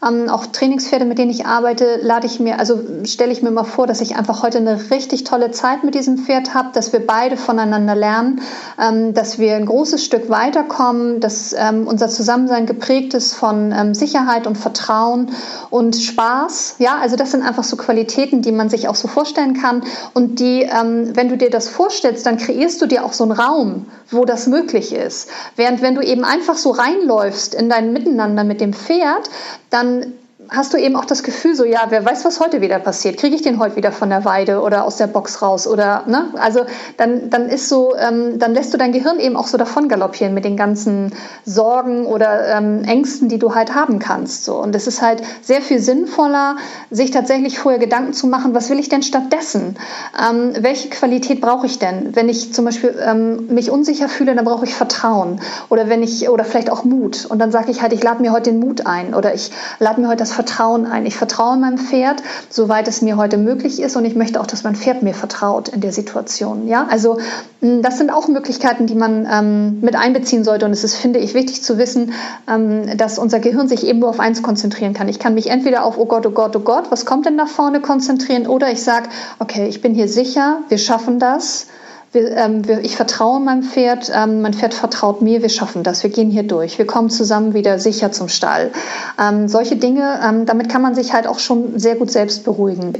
ähm, auch Trainingspferde, mit denen ich arbeite, lade ich mir, also stelle ich mir mal vor, dass ich einfach heute eine richtig tolle Zeit mit diesem Pferd habe, dass wir beide voneinander lernen, ähm, dass wir ein großes Stück weiterkommen, dass ähm, unser Zusammensein geprägt ist von ähm, Sicherheit und Vertrauen und Spaß. Ja, also das sind einfach so Qualitäten, die man sich auch so vorstellen kann und die, ähm, wenn du dir das vorstellst, dann kreierst du dir auch so einen Raum, wo das möglich ist. Während wenn du eben einfach so reinläufst in dein Miteinander mit dem Pferd, dann hast du eben auch das Gefühl, so ja, wer weiß, was heute wieder passiert. Kriege ich den heute wieder von der Weide oder aus der Box raus oder ne? Also dann, dann ist so, ähm, dann lässt du dein Gehirn eben auch so davon galoppieren mit den ganzen Sorgen oder ähm, Ängsten, die du halt haben kannst. So. Und es ist halt sehr viel sinnvoller, sich tatsächlich vorher Gedanken zu machen, was will ich denn stattdessen? Ähm, welche Qualität brauche ich denn? Wenn ich zum Beispiel ähm, mich unsicher fühle, dann brauche ich Vertrauen. Oder wenn ich, oder vielleicht auch Mut. Und dann sage ich halt, ich lade mir heute den Mut ein oder ich lade mir heute das Vertrauen ein. Ich vertraue meinem Pferd, soweit es mir heute möglich ist, und ich möchte auch, dass mein Pferd mir vertraut in der Situation. Ja, also das sind auch Möglichkeiten, die man ähm, mit einbeziehen sollte. Und es ist, finde ich, wichtig zu wissen, ähm, dass unser Gehirn sich eben nur auf eins konzentrieren kann. Ich kann mich entweder auf, oh Gott, oh Gott, oh Gott, was kommt denn da vorne konzentrieren, oder ich sage, okay, ich bin hier sicher, wir schaffen das wir, ähm, wir, ich vertraue meinem Pferd, ähm, mein Pferd vertraut mir, wir schaffen das, wir gehen hier durch, wir kommen zusammen wieder sicher zum Stall. Ähm, solche Dinge, ähm, damit kann man sich halt auch schon sehr gut selbst beruhigen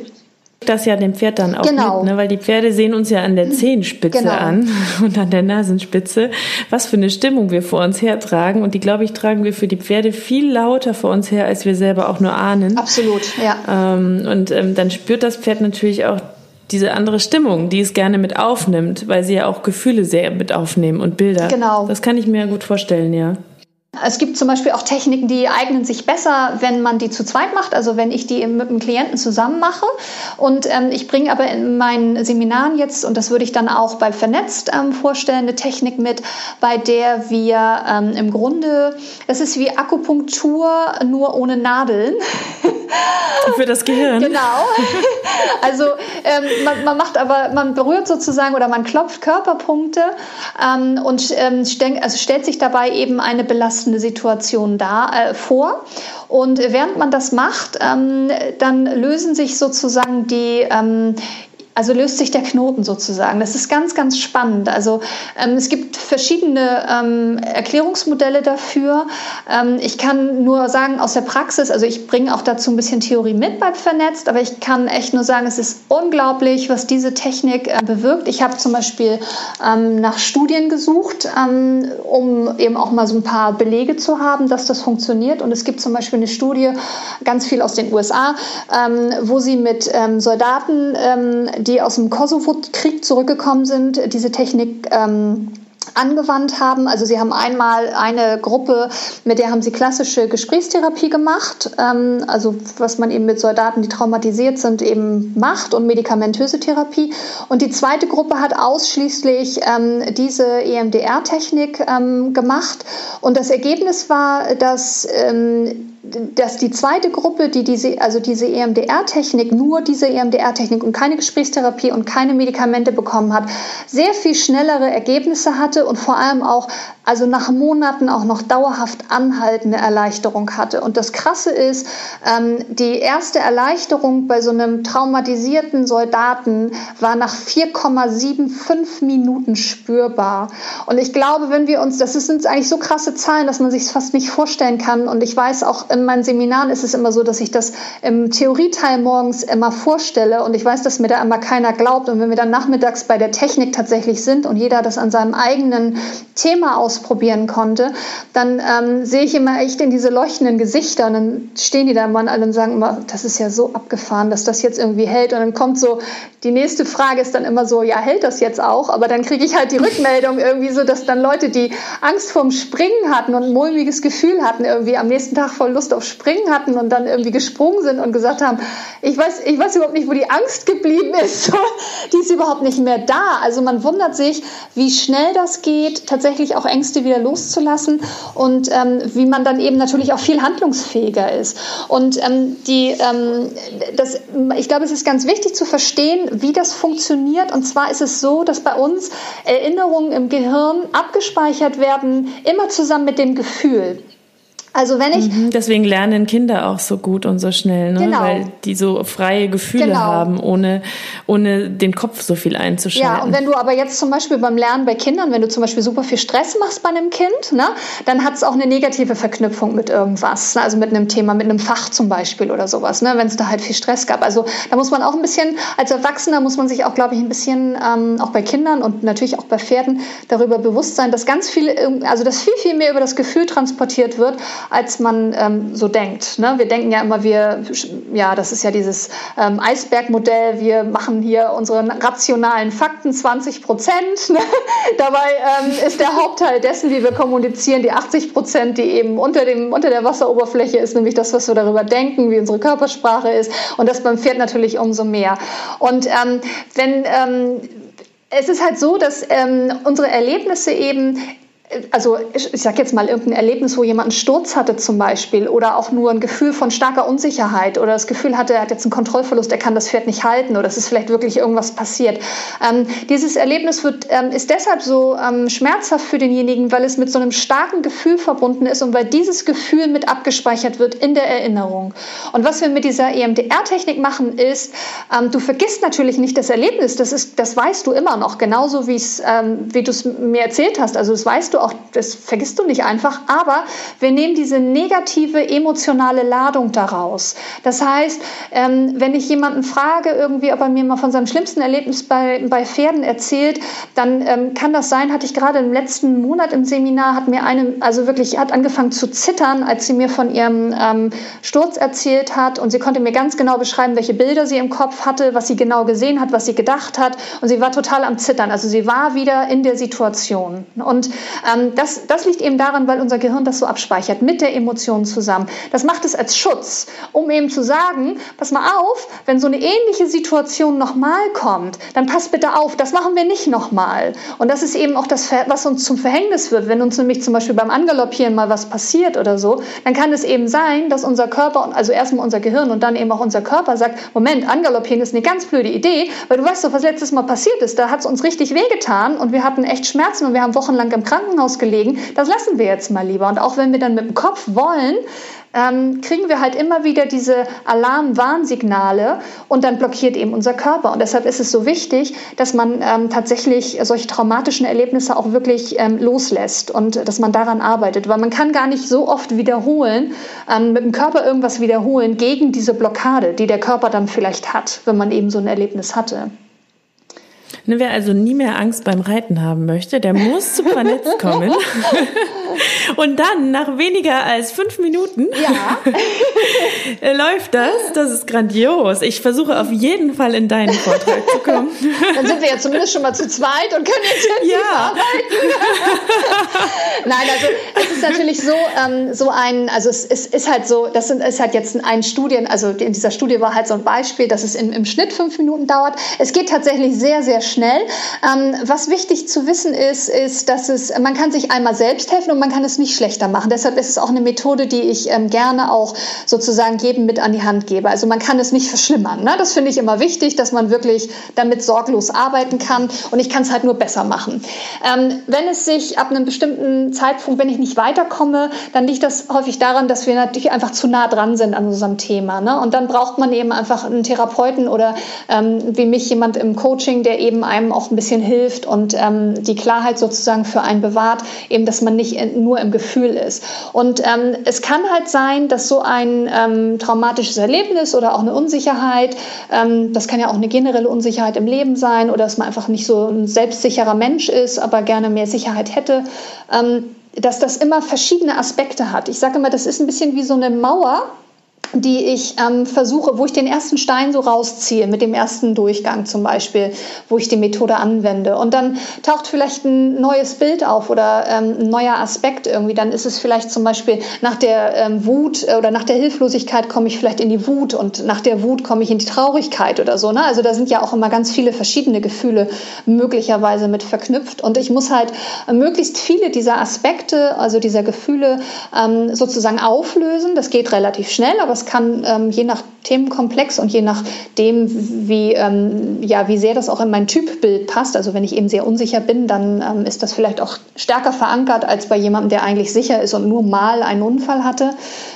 das ja dem Pferd dann auch genau. mit, ne? weil die Pferde sehen uns ja an der Zehenspitze genau. an *laughs* und an der Nasenspitze, was für eine Stimmung wir vor uns hertragen. Und die, glaube ich, tragen wir für die Pferde viel lauter vor uns her, als wir selber auch nur ahnen. Absolut, ja. Ähm, und ähm, dann spürt das Pferd natürlich auch diese andere Stimmung, die es gerne mit aufnimmt, weil sie ja auch Gefühle sehr mit aufnehmen und Bilder. Genau. Das kann ich mir gut vorstellen, ja. Es gibt zum Beispiel auch Techniken, die eignen sich besser, wenn man die zu zweit macht, also wenn ich die mit dem Klienten zusammen mache. Und ähm, ich bringe aber in meinen Seminaren jetzt, und das würde ich dann auch bei Vernetzt ähm, vorstellen, eine Technik mit, bei der wir ähm, im Grunde, das ist wie Akupunktur, nur ohne Nadeln. *laughs* Für das Gehirn. Genau. *laughs* Also ähm, man, man, macht aber, man berührt sozusagen oder man klopft Körperpunkte ähm, und ähm, stell, also stellt sich dabei eben eine belastende Situation da, äh, vor. Und während man das macht, ähm, dann lösen sich sozusagen die, ähm, also löst sich der Knoten sozusagen. Das ist ganz, ganz spannend. Also ähm, es gibt verschiedene ähm, Erklärungsmodelle dafür. Ähm, ich kann nur sagen aus der Praxis, also ich bringe auch dazu ein bisschen Theorie mit bei Vernetzt, aber ich kann echt nur sagen, es ist unglaublich, was diese Technik äh, bewirkt. Ich habe zum Beispiel ähm, nach Studien gesucht, ähm, um eben auch mal so ein paar Belege zu haben, dass das funktioniert. Und es gibt zum Beispiel eine Studie, ganz viel aus den USA, ähm, wo sie mit Soldaten die aus dem Kosovo-Krieg zurückgekommen sind, diese Technik ähm, angewandt haben. Also sie haben einmal eine Gruppe, mit der haben sie klassische Gesprächstherapie gemacht, ähm, also was man eben mit Soldaten, die traumatisiert sind, eben macht und medikamentöse Therapie. Und die zweite Gruppe hat ausschließlich ähm, diese EMDR-Technik ähm, gemacht. Und das Ergebnis war, dass ähm, dass die zweite Gruppe, die diese, also diese EMDR-Technik, nur diese EMDR-Technik und keine Gesprächstherapie und keine Medikamente bekommen hat, sehr viel schnellere Ergebnisse hatte und vor allem auch, also nach Monaten auch noch dauerhaft anhaltende Erleichterung hatte. Und das Krasse ist, ähm, die erste Erleichterung bei so einem traumatisierten Soldaten war nach 4,75 Minuten spürbar. Und ich glaube, wenn wir uns, das sind eigentlich so krasse Zahlen, dass man sich es fast nicht vorstellen kann. Und ich weiß auch in meinen Seminaren ist es immer so, dass ich das im Theorieteil morgens immer vorstelle und ich weiß, dass mir da immer keiner glaubt. Und wenn wir dann nachmittags bei der Technik tatsächlich sind und jeder das an seinem eigenen Thema ausprobieren konnte, dann ähm, sehe ich immer echt in diese leuchtenden Gesichter und dann stehen die da immer alle und sagen immer, das ist ja so abgefahren, dass das jetzt irgendwie hält. Und dann kommt so, die nächste Frage ist dann immer so, ja, hält das jetzt auch? Aber dann kriege ich halt die Rückmeldung irgendwie so, dass dann Leute, die Angst vorm Springen hatten und ein mulmiges Gefühl hatten, irgendwie am nächsten Tag voll Lust Lust auf Springen hatten und dann irgendwie gesprungen sind und gesagt haben, ich weiß, ich weiß überhaupt nicht, wo die Angst geblieben ist. die ist überhaupt nicht mehr da. Also man wundert sich, wie schnell das geht, tatsächlich auch Ängste wieder loszulassen und ähm, wie man dann eben natürlich auch viel handlungsfähiger ist. Und ähm, die, ähm, das, ich glaube, es ist ganz wichtig zu verstehen, wie das funktioniert. Und zwar ist es so, dass bei uns Erinnerungen im Gehirn abgespeichert werden, immer zusammen mit dem Gefühl. Also wenn ich mhm, deswegen lernen Kinder auch so gut und so schnell, ne? genau. weil die so freie Gefühle genau. haben, ohne ohne den Kopf so viel einzuschalten. Ja, und wenn du aber jetzt zum Beispiel beim Lernen bei Kindern, wenn du zum Beispiel super viel Stress machst bei einem Kind, ne, dann hat es auch eine negative Verknüpfung mit irgendwas, ne? also mit einem Thema, mit einem Fach zum Beispiel oder sowas, ne? wenn es da halt viel Stress gab. Also da muss man auch ein bisschen als Erwachsener muss man sich auch, glaube ich, ein bisschen ähm, auch bei Kindern und natürlich auch bei Pferden darüber bewusst sein, dass ganz viel, also dass viel viel mehr über das Gefühl transportiert wird als man ähm, so denkt. Ne? Wir denken ja immer, wir, ja, das ist ja dieses ähm, Eisbergmodell, wir machen hier unsere rationalen Fakten 20 Prozent. Ne? *laughs* Dabei ähm, ist der Hauptteil dessen, wie wir kommunizieren, die 80 Prozent, die eben unter, dem, unter der Wasseroberfläche ist, nämlich das, was wir darüber denken, wie unsere Körpersprache ist. Und das beim Pferd natürlich umso mehr. Und ähm, wenn ähm, es ist halt so, dass ähm, unsere Erlebnisse eben also ich, ich sage jetzt mal irgendein Erlebnis, wo jemand einen Sturz hatte zum Beispiel oder auch nur ein Gefühl von starker Unsicherheit oder das Gefühl hatte, er hat jetzt einen Kontrollverlust, er kann das Pferd nicht halten oder es ist vielleicht wirklich irgendwas passiert. Ähm, dieses Erlebnis wird, ähm, ist deshalb so ähm, schmerzhaft für denjenigen, weil es mit so einem starken Gefühl verbunden ist und weil dieses Gefühl mit abgespeichert wird in der Erinnerung. Und was wir mit dieser EMDR-Technik machen, ist, ähm, du vergisst natürlich nicht das Erlebnis, das, ist, das weißt du immer noch, genauso ähm, wie du es mir erzählt hast. Also das weißt du auch, das vergisst du nicht einfach, aber wir nehmen diese negative emotionale Ladung daraus. Das heißt, ähm, wenn ich jemanden frage, irgendwie, ob er mir mal von seinem schlimmsten Erlebnis bei, bei Pferden erzählt, dann ähm, kann das sein, hatte ich gerade im letzten Monat im Seminar, hat mir eine, also wirklich, hat angefangen zu zittern, als sie mir von ihrem ähm, Sturz erzählt hat und sie konnte mir ganz genau beschreiben, welche Bilder sie im Kopf hatte, was sie genau gesehen hat, was sie gedacht hat und sie war total am Zittern. Also sie war wieder in der Situation. Und ähm, das, das liegt eben daran, weil unser Gehirn das so abspeichert, mit der Emotion zusammen. Das macht es als Schutz, um eben zu sagen, pass mal auf, wenn so eine ähnliche Situation nochmal kommt, dann passt bitte auf, das machen wir nicht nochmal. Und das ist eben auch das, was uns zum Verhängnis wird. Wenn uns nämlich zum Beispiel beim Angaloppieren mal was passiert oder so, dann kann es eben sein, dass unser Körper, also erstmal unser Gehirn und dann eben auch unser Körper sagt, Moment, Angaloppieren ist eine ganz blöde Idee, weil du weißt doch, was letztes Mal passiert ist. Da hat es uns richtig wehgetan und wir hatten echt Schmerzen und wir haben wochenlang im Krankenhaus Krankenhaus gelegen, das lassen wir jetzt mal lieber. Und auch wenn wir dann mit dem Kopf wollen, ähm, kriegen wir halt immer wieder diese Alarm-Warnsignale und dann blockiert eben unser Körper. Und deshalb ist es so wichtig, dass man ähm, tatsächlich solche traumatischen Erlebnisse auch wirklich ähm, loslässt und dass man daran arbeitet. Weil man kann gar nicht so oft wiederholen, ähm, mit dem Körper irgendwas wiederholen gegen diese Blockade, die der Körper dann vielleicht hat, wenn man eben so ein Erlebnis hatte. Ne, wer also nie mehr Angst beim Reiten haben möchte, der muss zu Planetz kommen. *laughs* *laughs* Und dann, nach weniger als fünf Minuten, ja. *laughs* läuft das. Das ist grandios. Ich versuche auf jeden Fall in deinen Vortrag zu kommen. *laughs* Dann sind wir ja zumindest schon mal zu zweit und können jetzt ja. arbeiten. Nein, also es ist natürlich so, ähm, so ein, also es, es ist halt so, das ist halt jetzt ein Studien, also in dieser Studie war halt so ein Beispiel, dass es im, im Schnitt fünf Minuten dauert. Es geht tatsächlich sehr, sehr schnell. Ähm, was wichtig zu wissen ist, ist, dass es, man kann sich einmal selbst helfen und man kann es nicht schlechter machen. Deshalb ist es auch eine Methode, die ich ähm, gerne auch sozusagen jedem mit an die Hand gebe. Also man kann es nicht verschlimmern. Ne? Das finde ich immer wichtig, dass man wirklich damit sorglos arbeiten kann und ich kann es halt nur besser machen. Ähm, wenn es sich ab einem bestimmten Zeitpunkt, wenn ich nicht weiterkomme, dann liegt das häufig daran, dass wir natürlich einfach zu nah dran sind an unserem Thema. Ne? Und dann braucht man eben einfach einen Therapeuten oder ähm, wie mich jemand im Coaching, der eben einem auch ein bisschen hilft und ähm, die Klarheit sozusagen für einen bewahrt, eben, dass man nicht nur im Gefühl ist. Und ähm, es kann halt sein, dass so ein ähm, traumatisches Erlebnis oder auch eine Unsicherheit, ähm, das kann ja auch eine generelle Unsicherheit im Leben sein oder dass man einfach nicht so ein selbstsicherer Mensch ist, aber gerne mehr Sicherheit hätte, ähm, dass das immer verschiedene Aspekte hat. Ich sage immer, das ist ein bisschen wie so eine Mauer, die ich ähm, versuche, wo ich den ersten Stein so rausziehe, mit dem ersten Durchgang zum Beispiel, wo ich die Methode anwende. Und dann taucht vielleicht ein neues Bild auf oder ähm, ein neuer Aspekt irgendwie. Dann ist es vielleicht zum Beispiel nach der ähm, Wut äh, oder nach der Hilflosigkeit komme ich vielleicht in die Wut und nach der Wut komme ich in die Traurigkeit oder so. Ne? Also da sind ja auch immer ganz viele verschiedene Gefühle möglicherweise mit verknüpft. Und ich muss halt möglichst viele dieser Aspekte, also dieser Gefühle ähm, sozusagen auflösen. Das geht relativ schnell, aber es kann ähm, je nach Themenkomplex und je nachdem, wie, ähm, ja, wie sehr das auch in mein Typbild passt. Also wenn ich eben sehr unsicher bin, dann ähm, ist das vielleicht auch stärker verankert als bei jemandem, der eigentlich sicher ist und nur mal einen Unfall hatte.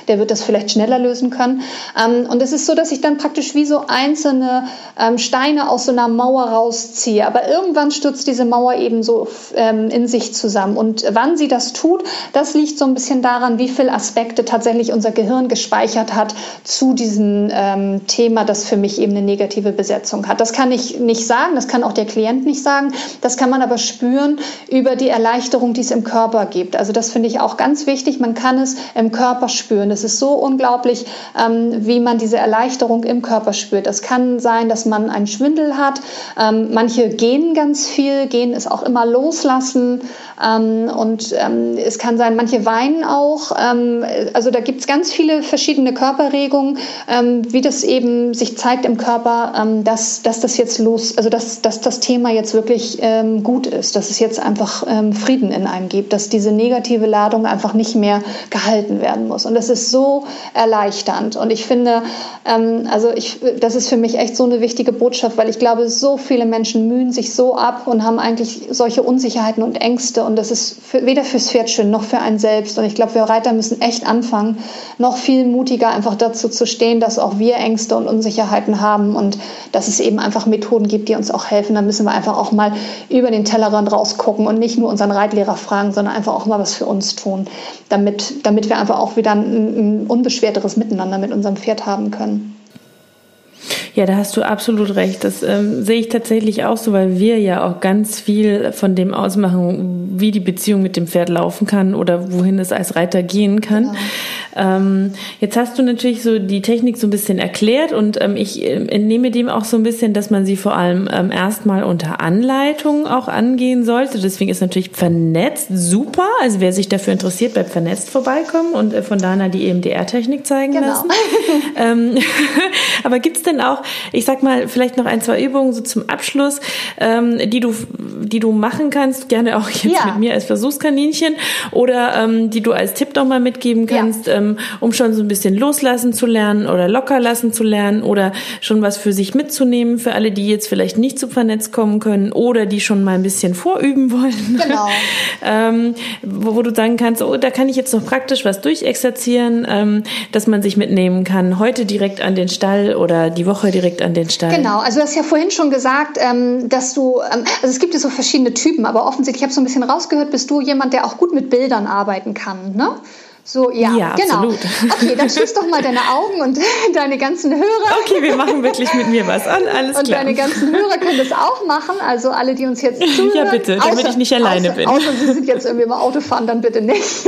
Der wird das vielleicht schneller lösen können. Ähm, und es ist so, dass ich dann praktisch wie so einzelne ähm, Steine aus so einer Mauer rausziehe. Aber irgendwann stürzt diese Mauer eben so ähm, in sich zusammen. Und wann sie das tut, das liegt so ein bisschen daran, wie viele Aspekte tatsächlich unser Gehirn gespeichert hat zu diesen ähm, Thema, das für mich eben eine negative Besetzung hat. Das kann ich nicht sagen, das kann auch der Klient nicht sagen. Das kann man aber spüren über die Erleichterung, die es im Körper gibt. Also das finde ich auch ganz wichtig. Man kann es im Körper spüren. Es ist so unglaublich, ähm, wie man diese Erleichterung im Körper spürt. Das kann sein, dass man einen Schwindel hat. Ähm, manche gehen ganz viel. Gehen ist auch immer loslassen. Ähm, und ähm, es kann sein, manche weinen auch. Ähm, also da gibt es ganz viele verschiedene Körperregungen, ähm, wie das eben sich zeigt im Körper, ähm, dass, dass das jetzt los, also dass, dass das Thema jetzt wirklich ähm, gut ist, dass es jetzt einfach ähm, Frieden in einem gibt, dass diese negative Ladung einfach nicht mehr gehalten werden muss. Und das ist so erleichternd. Und ich finde, ähm, also ich, das ist für mich echt so eine wichtige Botschaft, weil ich glaube, so viele Menschen mühen sich so ab und haben eigentlich solche Unsicherheiten und Ängste. Und das ist für, weder fürs Pferd schön noch für einen selbst. Und ich glaube, wir Reiter müssen echt anfangen, noch viel mutiger einfach dazu zu stehen, dass auch wir Ängste und Unsicherheiten haben und dass es eben einfach Methoden gibt, die uns auch helfen. Dann müssen wir einfach auch mal über den Tellerrand rausgucken und nicht nur unseren Reitlehrer fragen, sondern einfach auch mal was für uns tun, damit, damit wir einfach auch wieder ein, ein unbeschwerteres Miteinander mit unserem Pferd haben können. Ja, da hast du absolut recht. Das ähm, sehe ich tatsächlich auch so, weil wir ja auch ganz viel von dem ausmachen, wie die Beziehung mit dem Pferd laufen kann oder wohin es als Reiter gehen kann. Ähm, jetzt hast du natürlich so die Technik so ein bisschen erklärt und ähm, ich äh, entnehme dem auch so ein bisschen, dass man sie vor allem ähm, erstmal unter Anleitung auch angehen sollte. Deswegen ist natürlich vernetzt super. Also wer sich dafür interessiert, bei vernetzt vorbeikommen und äh, von Dana die EMDR-Technik zeigen genau. lassen. *laughs* ähm, *laughs* aber gibt's denn auch, ich sag mal, vielleicht noch ein, zwei Übungen so zum Abschluss, ähm, die du, die du machen kannst, gerne auch jetzt ja. mit mir als Versuchskaninchen oder ähm, die du als Tipp noch mal mitgeben kannst, ja. Ähm, um schon so ein bisschen loslassen zu lernen oder locker lassen zu lernen oder schon was für sich mitzunehmen für alle, die jetzt vielleicht nicht zu vernetzt kommen können oder die schon mal ein bisschen vorüben wollen. Genau. *laughs* ähm, wo, wo, du sagen kannst, oh, da kann ich jetzt noch praktisch was durchexerzieren, ähm, dass man sich mitnehmen kann, heute direkt an den Stall oder die Woche direkt an den Stall. Genau, also du hast ja vorhin schon gesagt, ähm, dass du, ähm, also es gibt ja so verschiedene Typen, aber offensichtlich, ich habe so ein bisschen rausgehört, bist du jemand, der auch gut mit Bildern arbeiten kann, ne? So, ja, ja genau. Absolut. Okay, dann schließ doch mal deine Augen und *laughs* deine ganzen Hörer. Okay, wir machen wirklich mit mir was an, alles und klar. Und deine ganzen Hörer können das auch machen, also alle, die uns jetzt zuhören. Ja, bitte, damit außer, ich nicht alleine außer, bin. Außer Sie sind jetzt irgendwie im Auto fahren, dann bitte nicht. *laughs*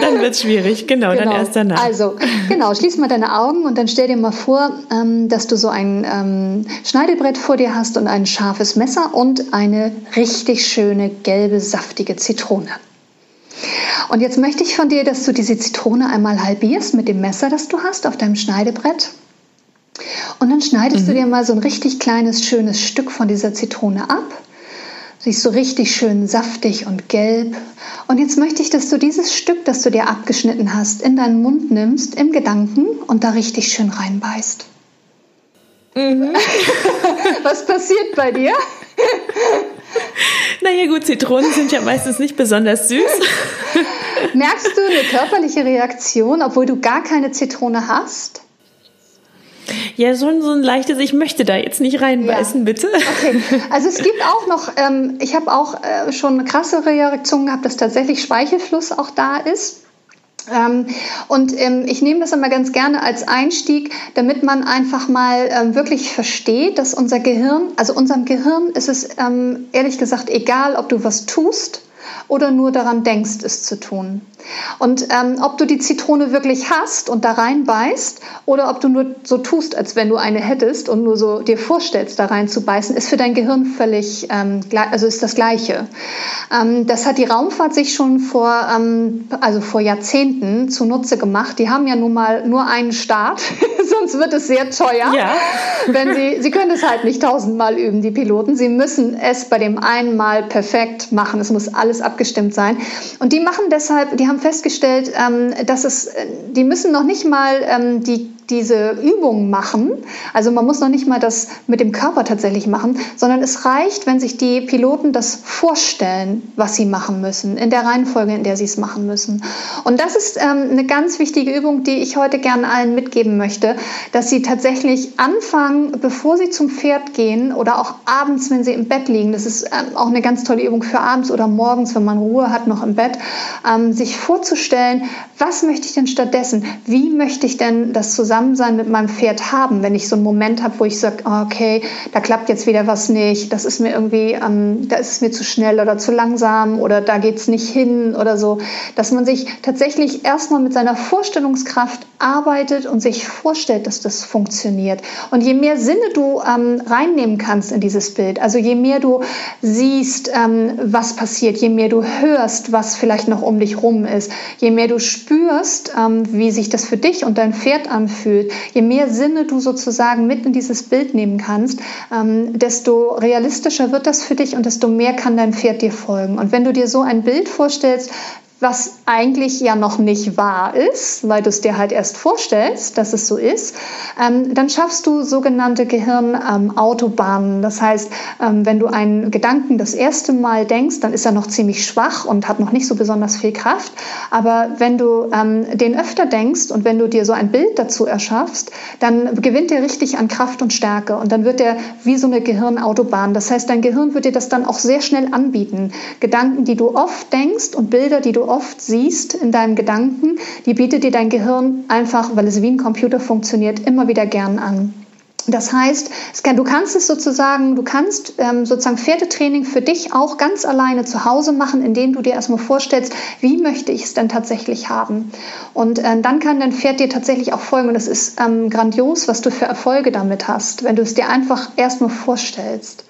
Dann wird es schwierig, genau, genau, dann erst danach. Also, genau, schließ mal deine Augen und dann stell dir mal vor, ähm, dass du so ein ähm, Schneidebrett vor dir hast und ein scharfes Messer und eine richtig schöne, gelbe, saftige Zitrone. Und jetzt möchte ich von dir, dass du diese Zitrone einmal halbierst mit dem Messer, das du hast auf deinem Schneidebrett. Und dann schneidest mhm. du dir mal so ein richtig kleines, schönes Stück von dieser Zitrone ab. Sie ist so richtig schön saftig und gelb. Und jetzt möchte ich, dass du dieses Stück, das du dir abgeschnitten hast, in deinen Mund nimmst, im Gedanken und da richtig schön reinbeißt. Mhm. *laughs* Was passiert bei dir? *laughs* *laughs* Naja gut, Zitronen sind ja meistens nicht besonders süß. *laughs* Merkst du eine körperliche Reaktion, obwohl du gar keine Zitrone hast? Ja, so ein, so ein leichtes, ich möchte da jetzt nicht reinbeißen, ja. bitte. Okay, also es gibt auch noch, ähm, ich habe auch äh, schon krassere Reaktionen gehabt, dass tatsächlich Speichelfluss auch da ist. Ähm, und ähm, ich nehme das immer ganz gerne als Einstieg, damit man einfach mal ähm, wirklich versteht, dass unser Gehirn, also unserem Gehirn ist es ähm, ehrlich gesagt egal, ob du was tust oder nur daran denkst, es zu tun. Und ähm, ob du die Zitrone wirklich hast und da reinbeißt oder ob du nur so tust, als wenn du eine hättest und nur so dir vorstellst, da rein zu beißen, ist für dein Gehirn völlig, ähm, also ist das Gleiche. Ähm, das hat die Raumfahrt sich schon vor, ähm, also vor Jahrzehnten zunutze gemacht. Die haben ja nun mal nur einen Start, *laughs* sonst wird es sehr teuer. Ja. *laughs* Wenn sie, sie können es halt nicht tausendmal üben, die Piloten. Sie müssen es bei dem einen Mal perfekt machen. Es muss alles abgestimmt sein. Und die machen deshalb, die haben festgestellt, ähm, dass es, die müssen noch nicht mal ähm, die diese Übung machen. Also man muss noch nicht mal das mit dem Körper tatsächlich machen, sondern es reicht, wenn sich die Piloten das vorstellen, was sie machen müssen, in der Reihenfolge, in der sie es machen müssen. Und das ist ähm, eine ganz wichtige Übung, die ich heute gerne allen mitgeben möchte, dass sie tatsächlich anfangen, bevor sie zum Pferd gehen oder auch abends, wenn sie im Bett liegen. Das ist ähm, auch eine ganz tolle Übung für abends oder morgens, wenn man Ruhe hat noch im Bett, ähm, sich vorzustellen, was möchte ich denn stattdessen? Wie möchte ich denn das zusammen Zusammensein mit meinem Pferd haben, wenn ich so einen Moment habe, wo ich sage, oh, okay, da klappt jetzt wieder was nicht, das ist mir irgendwie, ähm, da ist es mir zu schnell oder zu langsam oder da geht es nicht hin oder so, dass man sich tatsächlich erstmal mit seiner Vorstellungskraft arbeitet und sich vorstellt, dass das funktioniert. Und je mehr Sinne du ähm, reinnehmen kannst in dieses Bild, also je mehr du siehst, ähm, was passiert, je mehr du hörst, was vielleicht noch um dich rum ist, je mehr du spürst, ähm, wie sich das für dich und dein Pferd anfühlt, anfühlt. Je mehr Sinne du sozusagen mit in dieses Bild nehmen kannst, ähm, desto realistischer wird das für dich und desto mehr kann dein Pferd dir folgen. Und wenn du dir so ein Bild vorstellst, was eigentlich ja noch nicht wahr ist, weil du es dir halt erst vorstellst, dass es so ist, ähm, dann schaffst du sogenannte Gehirnautobahnen. Ähm, das heißt, ähm, wenn du einen Gedanken das erste Mal denkst, dann ist er noch ziemlich schwach und hat noch nicht so besonders viel Kraft. Aber wenn du ähm, den öfter denkst und wenn du dir so ein Bild dazu erschaffst, dann gewinnt er richtig an Kraft und Stärke und dann wird er wie so eine Gehirnautobahn. Das heißt, dein Gehirn wird dir das dann auch sehr schnell anbieten. Gedanken, die du oft denkst und Bilder, die du oft siehst in deinem Gedanken, die bietet dir dein Gehirn einfach, weil es wie ein Computer funktioniert, immer wieder gern an. Das heißt, du kannst es sozusagen, du kannst ähm, sozusagen Pferdetraining für dich auch ganz alleine zu Hause machen, indem du dir erstmal vorstellst, wie möchte ich es denn tatsächlich haben. Und äh, dann kann dein Pferd dir tatsächlich auch folgen. Und es ist ähm, grandios, was du für Erfolge damit hast, wenn du es dir einfach erstmal vorstellst.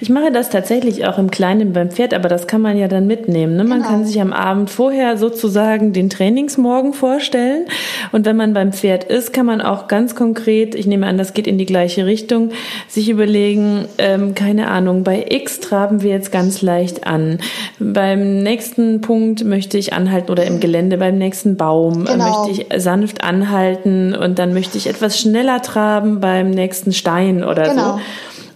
Ich mache das tatsächlich auch im Kleinen beim Pferd, aber das kann man ja dann mitnehmen. Ne? Man genau. kann sich am Abend vorher sozusagen den Trainingsmorgen vorstellen. Und wenn man beim Pferd ist, kann man auch ganz konkret, ich nehme an, das geht in die gleiche Richtung, sich überlegen, ähm, keine Ahnung, bei X traben wir jetzt ganz leicht an. Beim nächsten Punkt möchte ich anhalten oder im Gelände beim nächsten Baum äh, genau. möchte ich sanft anhalten und dann möchte ich etwas schneller traben beim nächsten Stein oder genau. so.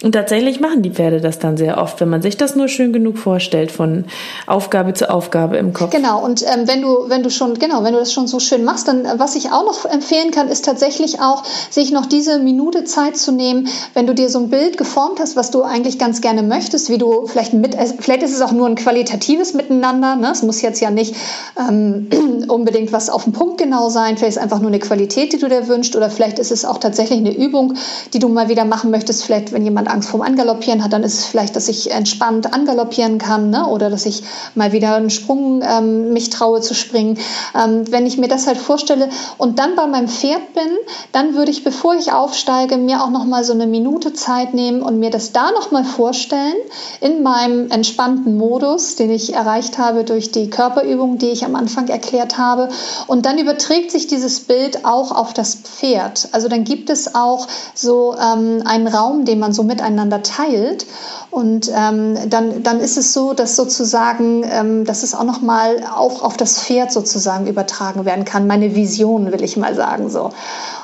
Und tatsächlich machen die Pferde das dann sehr oft, wenn man sich das nur schön genug vorstellt, von Aufgabe zu Aufgabe im Kopf. Genau, und ähm, wenn du, wenn du schon, genau, wenn du das schon so schön machst, dann äh, was ich auch noch empfehlen kann, ist tatsächlich auch, sich noch diese Minute Zeit zu nehmen, wenn du dir so ein Bild geformt hast, was du eigentlich ganz gerne möchtest, wie du vielleicht mit, vielleicht ist es auch nur ein qualitatives Miteinander, ne? es muss jetzt ja nicht ähm, *clears throat* unbedingt was auf den Punkt genau sein, vielleicht ist es einfach nur eine Qualität, die du dir wünschst, oder vielleicht ist es auch tatsächlich eine Übung, die du mal wieder machen möchtest, vielleicht wenn jemand Angst vorm Angaloppieren hat, dann ist es vielleicht, dass ich entspannt angaloppieren kann ne? oder dass ich mal wieder einen Sprung ähm, mich traue zu springen. Ähm, wenn ich mir das halt vorstelle und dann bei meinem Pferd bin, dann würde ich, bevor ich aufsteige, mir auch noch mal so eine Minute Zeit nehmen und mir das da noch mal vorstellen in meinem entspannten Modus, den ich erreicht habe durch die Körperübung, die ich am Anfang erklärt habe. Und dann überträgt sich dieses Bild auch auf das Pferd. Also dann gibt es auch so ähm, einen Raum, den man so mit miteinander teilt. Und ähm, dann, dann ist es so, dass sozusagen, ähm, dass es auch nochmal auch auf das Pferd sozusagen übertragen werden kann. Meine Vision, will ich mal sagen so.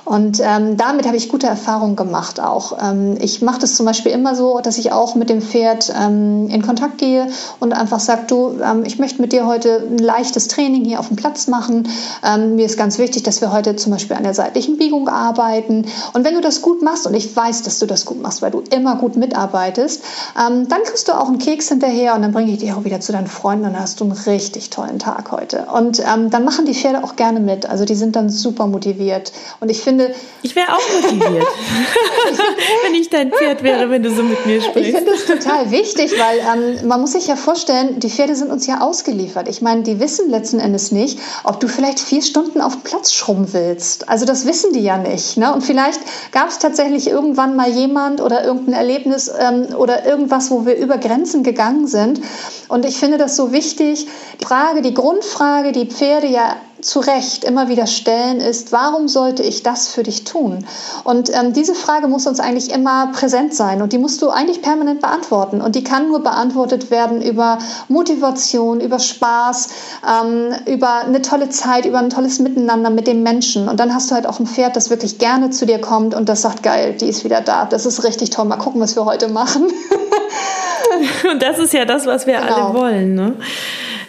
Und ähm, damit habe ich gute Erfahrungen gemacht auch. Ähm, ich mache das zum Beispiel immer so, dass ich auch mit dem Pferd ähm, in Kontakt gehe und einfach sage, du, ähm, ich möchte mit dir heute ein leichtes Training hier auf dem Platz machen. Ähm, mir ist ganz wichtig, dass wir heute zum Beispiel an der seitlichen Biegung arbeiten. Und wenn du das gut machst, und ich weiß, dass du das gut machst, weil du immer gut mitarbeitest, ähm, dann kriegst du auch einen Keks hinterher und dann bringe ich dich auch wieder zu deinen Freunden und dann hast du einen richtig tollen Tag heute. Und ähm, dann machen die Pferde auch gerne mit. Also die sind dann super motiviert. Und ich finde. Ich wäre auch motiviert, *laughs* wenn ich dein Pferd wäre, wenn du so mit mir sprichst. Ich finde das total wichtig, weil ähm, man muss sich ja vorstellen, die Pferde sind uns ja ausgeliefert. Ich meine, die wissen letzten Endes nicht, ob du vielleicht vier Stunden auf dem Platz schrubben willst. Also das wissen die ja nicht. Ne? Und vielleicht gab es tatsächlich irgendwann mal jemand oder irgendein Erlebnis ähm, oder irgendwas, wo wir über Grenzen gegangen sind. Und ich finde das so wichtig. Die Frage, die Grundfrage, die Pferde ja zu Recht immer wieder stellen, ist, warum sollte ich das für dich tun? Und ähm, diese Frage muss uns eigentlich immer präsent sein und die musst du eigentlich permanent beantworten. Und die kann nur beantwortet werden über Motivation, über Spaß, ähm, über eine tolle Zeit, über ein tolles Miteinander mit dem Menschen. Und dann hast du halt auch ein Pferd, das wirklich gerne zu dir kommt und das sagt, geil, die ist wieder da. Das ist richtig toll. Mal gucken, was wir heute machen. *laughs* und das ist ja das, was wir genau. alle wollen. Ne?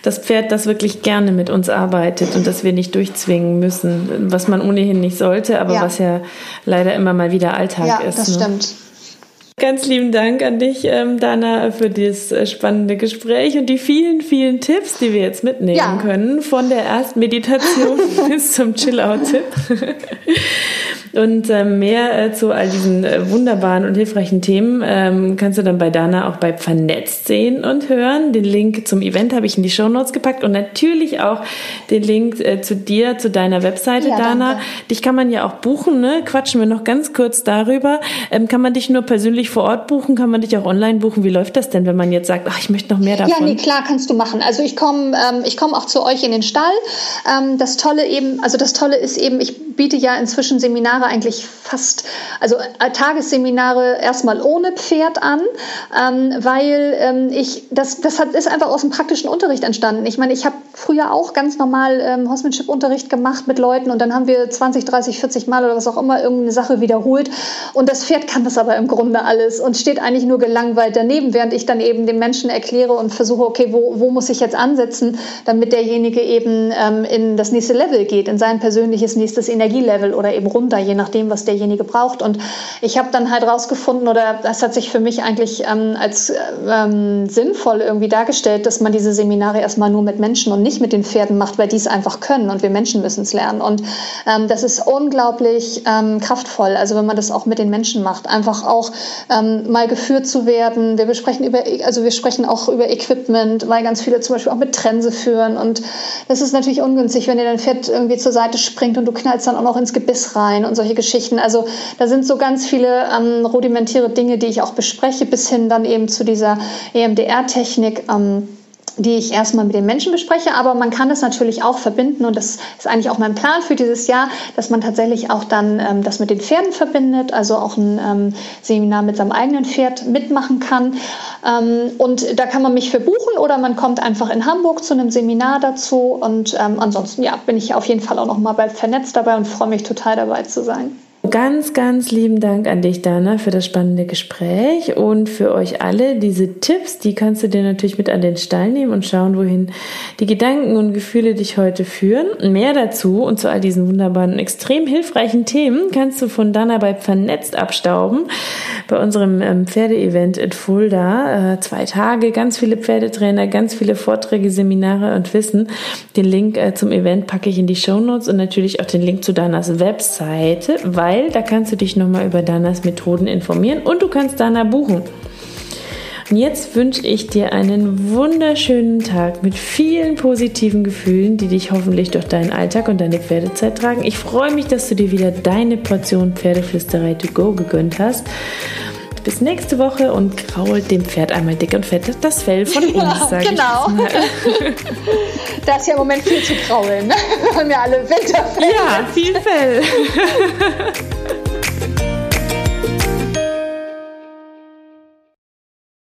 Das Pferd, das wirklich gerne mit uns arbeitet und das wir nicht durchzwingen müssen, was man ohnehin nicht sollte, aber ja. was ja leider immer mal wieder Alltag ja, ist. Ja, das ne? stimmt. Ganz lieben Dank an dich, ähm, Dana, für dieses äh, spannende Gespräch und die vielen, vielen Tipps, die wir jetzt mitnehmen ja. können, von der ersten Meditation *laughs* bis zum Chill-Out-Tipp. Und äh, mehr äh, zu all diesen äh, wunderbaren und hilfreichen Themen ähm, kannst du dann bei Dana auch bei Vernetzt sehen und hören. Den Link zum Event habe ich in die Show Notes gepackt und natürlich auch den Link zu dir, zu deiner Webseite, ja, Dana. Danke. Dich kann man ja auch buchen, ne? Quatschen wir noch ganz kurz darüber. Ähm, kann man dich nur persönlich vor Ort buchen? Kann man dich auch online buchen? Wie läuft das denn, wenn man jetzt sagt, ach, ich möchte noch mehr davon? Ja, nee, klar, kannst du machen. Also ich komme ähm, ich komm auch zu euch in den Stall. Ähm, das Tolle eben, also das Tolle ist eben, ich biete ja inzwischen Seminare Seminare eigentlich fast, also äh, Tagesseminare erstmal ohne Pferd an, ähm, weil ähm, ich, das, das hat, ist einfach aus dem praktischen Unterricht entstanden. Ich meine, ich habe früher auch ganz normal ähm, Horsemanship-Unterricht gemacht mit Leuten und dann haben wir 20, 30, 40 Mal oder was auch immer irgendeine Sache wiederholt und das Pferd kann das aber im Grunde alles und steht eigentlich nur gelangweilt daneben, während ich dann eben dem Menschen erkläre und versuche, okay, wo, wo muss ich jetzt ansetzen, damit derjenige eben ähm, in das nächste Level geht, in sein persönliches nächstes Energielevel oder eben runter, je nachdem, was derjenige braucht. Und ich habe dann halt rausgefunden, oder das hat sich für mich eigentlich ähm, als ähm, sinnvoll irgendwie dargestellt, dass man diese Seminare erstmal nur mit Menschen und nicht mit den Pferden macht, weil die es einfach können und wir Menschen müssen es lernen. Und ähm, das ist unglaublich ähm, kraftvoll, also wenn man das auch mit den Menschen macht, einfach auch ähm, mal geführt zu werden. Wir besprechen über, also wir sprechen auch über Equipment, weil ganz viele zum Beispiel auch mit Trense führen. Und das ist natürlich ungünstig, wenn dir dein Pferd irgendwie zur Seite springt und du knallst dann auch noch ins Gebiss rein und solche Geschichten. Also da sind so ganz viele ähm, rudimentäre Dinge, die ich auch bespreche, bis hin dann eben zu dieser EMDR-Technik. Ähm, die ich erstmal mit den Menschen bespreche, aber man kann das natürlich auch verbinden und das ist eigentlich auch mein Plan für dieses Jahr, dass man tatsächlich auch dann ähm, das mit den Pferden verbindet, also auch ein ähm, Seminar mit seinem eigenen Pferd mitmachen kann. Ähm, und da kann man mich für buchen oder man kommt einfach in Hamburg zu einem Seminar dazu und ähm, ansonsten ja, bin ich auf jeden Fall auch noch mal bald vernetzt dabei und freue mich total dabei zu sein. Ganz, ganz lieben Dank an dich, Dana, für das spannende Gespräch und für euch alle. Diese Tipps, die kannst du dir natürlich mit an den Stall nehmen und schauen, wohin die Gedanken und Gefühle dich heute führen. Mehr dazu und zu all diesen wunderbaren, extrem hilfreichen Themen kannst du von Dana bei Vernetzt abstauben. Bei unserem ähm, Pferdeevent in Fulda. Äh, zwei Tage, ganz viele Pferdetrainer, ganz viele Vorträge, Seminare und Wissen. Den Link äh, zum Event packe ich in die Show Notes und natürlich auch den Link zu Danas Webseite, weil weil da kannst du dich nochmal über Danas Methoden informieren und du kannst Dana buchen. Und jetzt wünsche ich dir einen wunderschönen Tag mit vielen positiven Gefühlen, die dich hoffentlich durch deinen Alltag und deine Pferdezeit tragen. Ich freue mich, dass du dir wieder deine Portion Pferdeflüsterei to go gegönnt hast bis nächste Woche und krault dem Pferd einmal dick und fett das Fell von *laughs* uns, ja, sage genau. ich *laughs* da ist ja im Moment viel zu kraulen. Ne? *laughs* Wir haben ja alle Winterfell. Ja, viel Fell.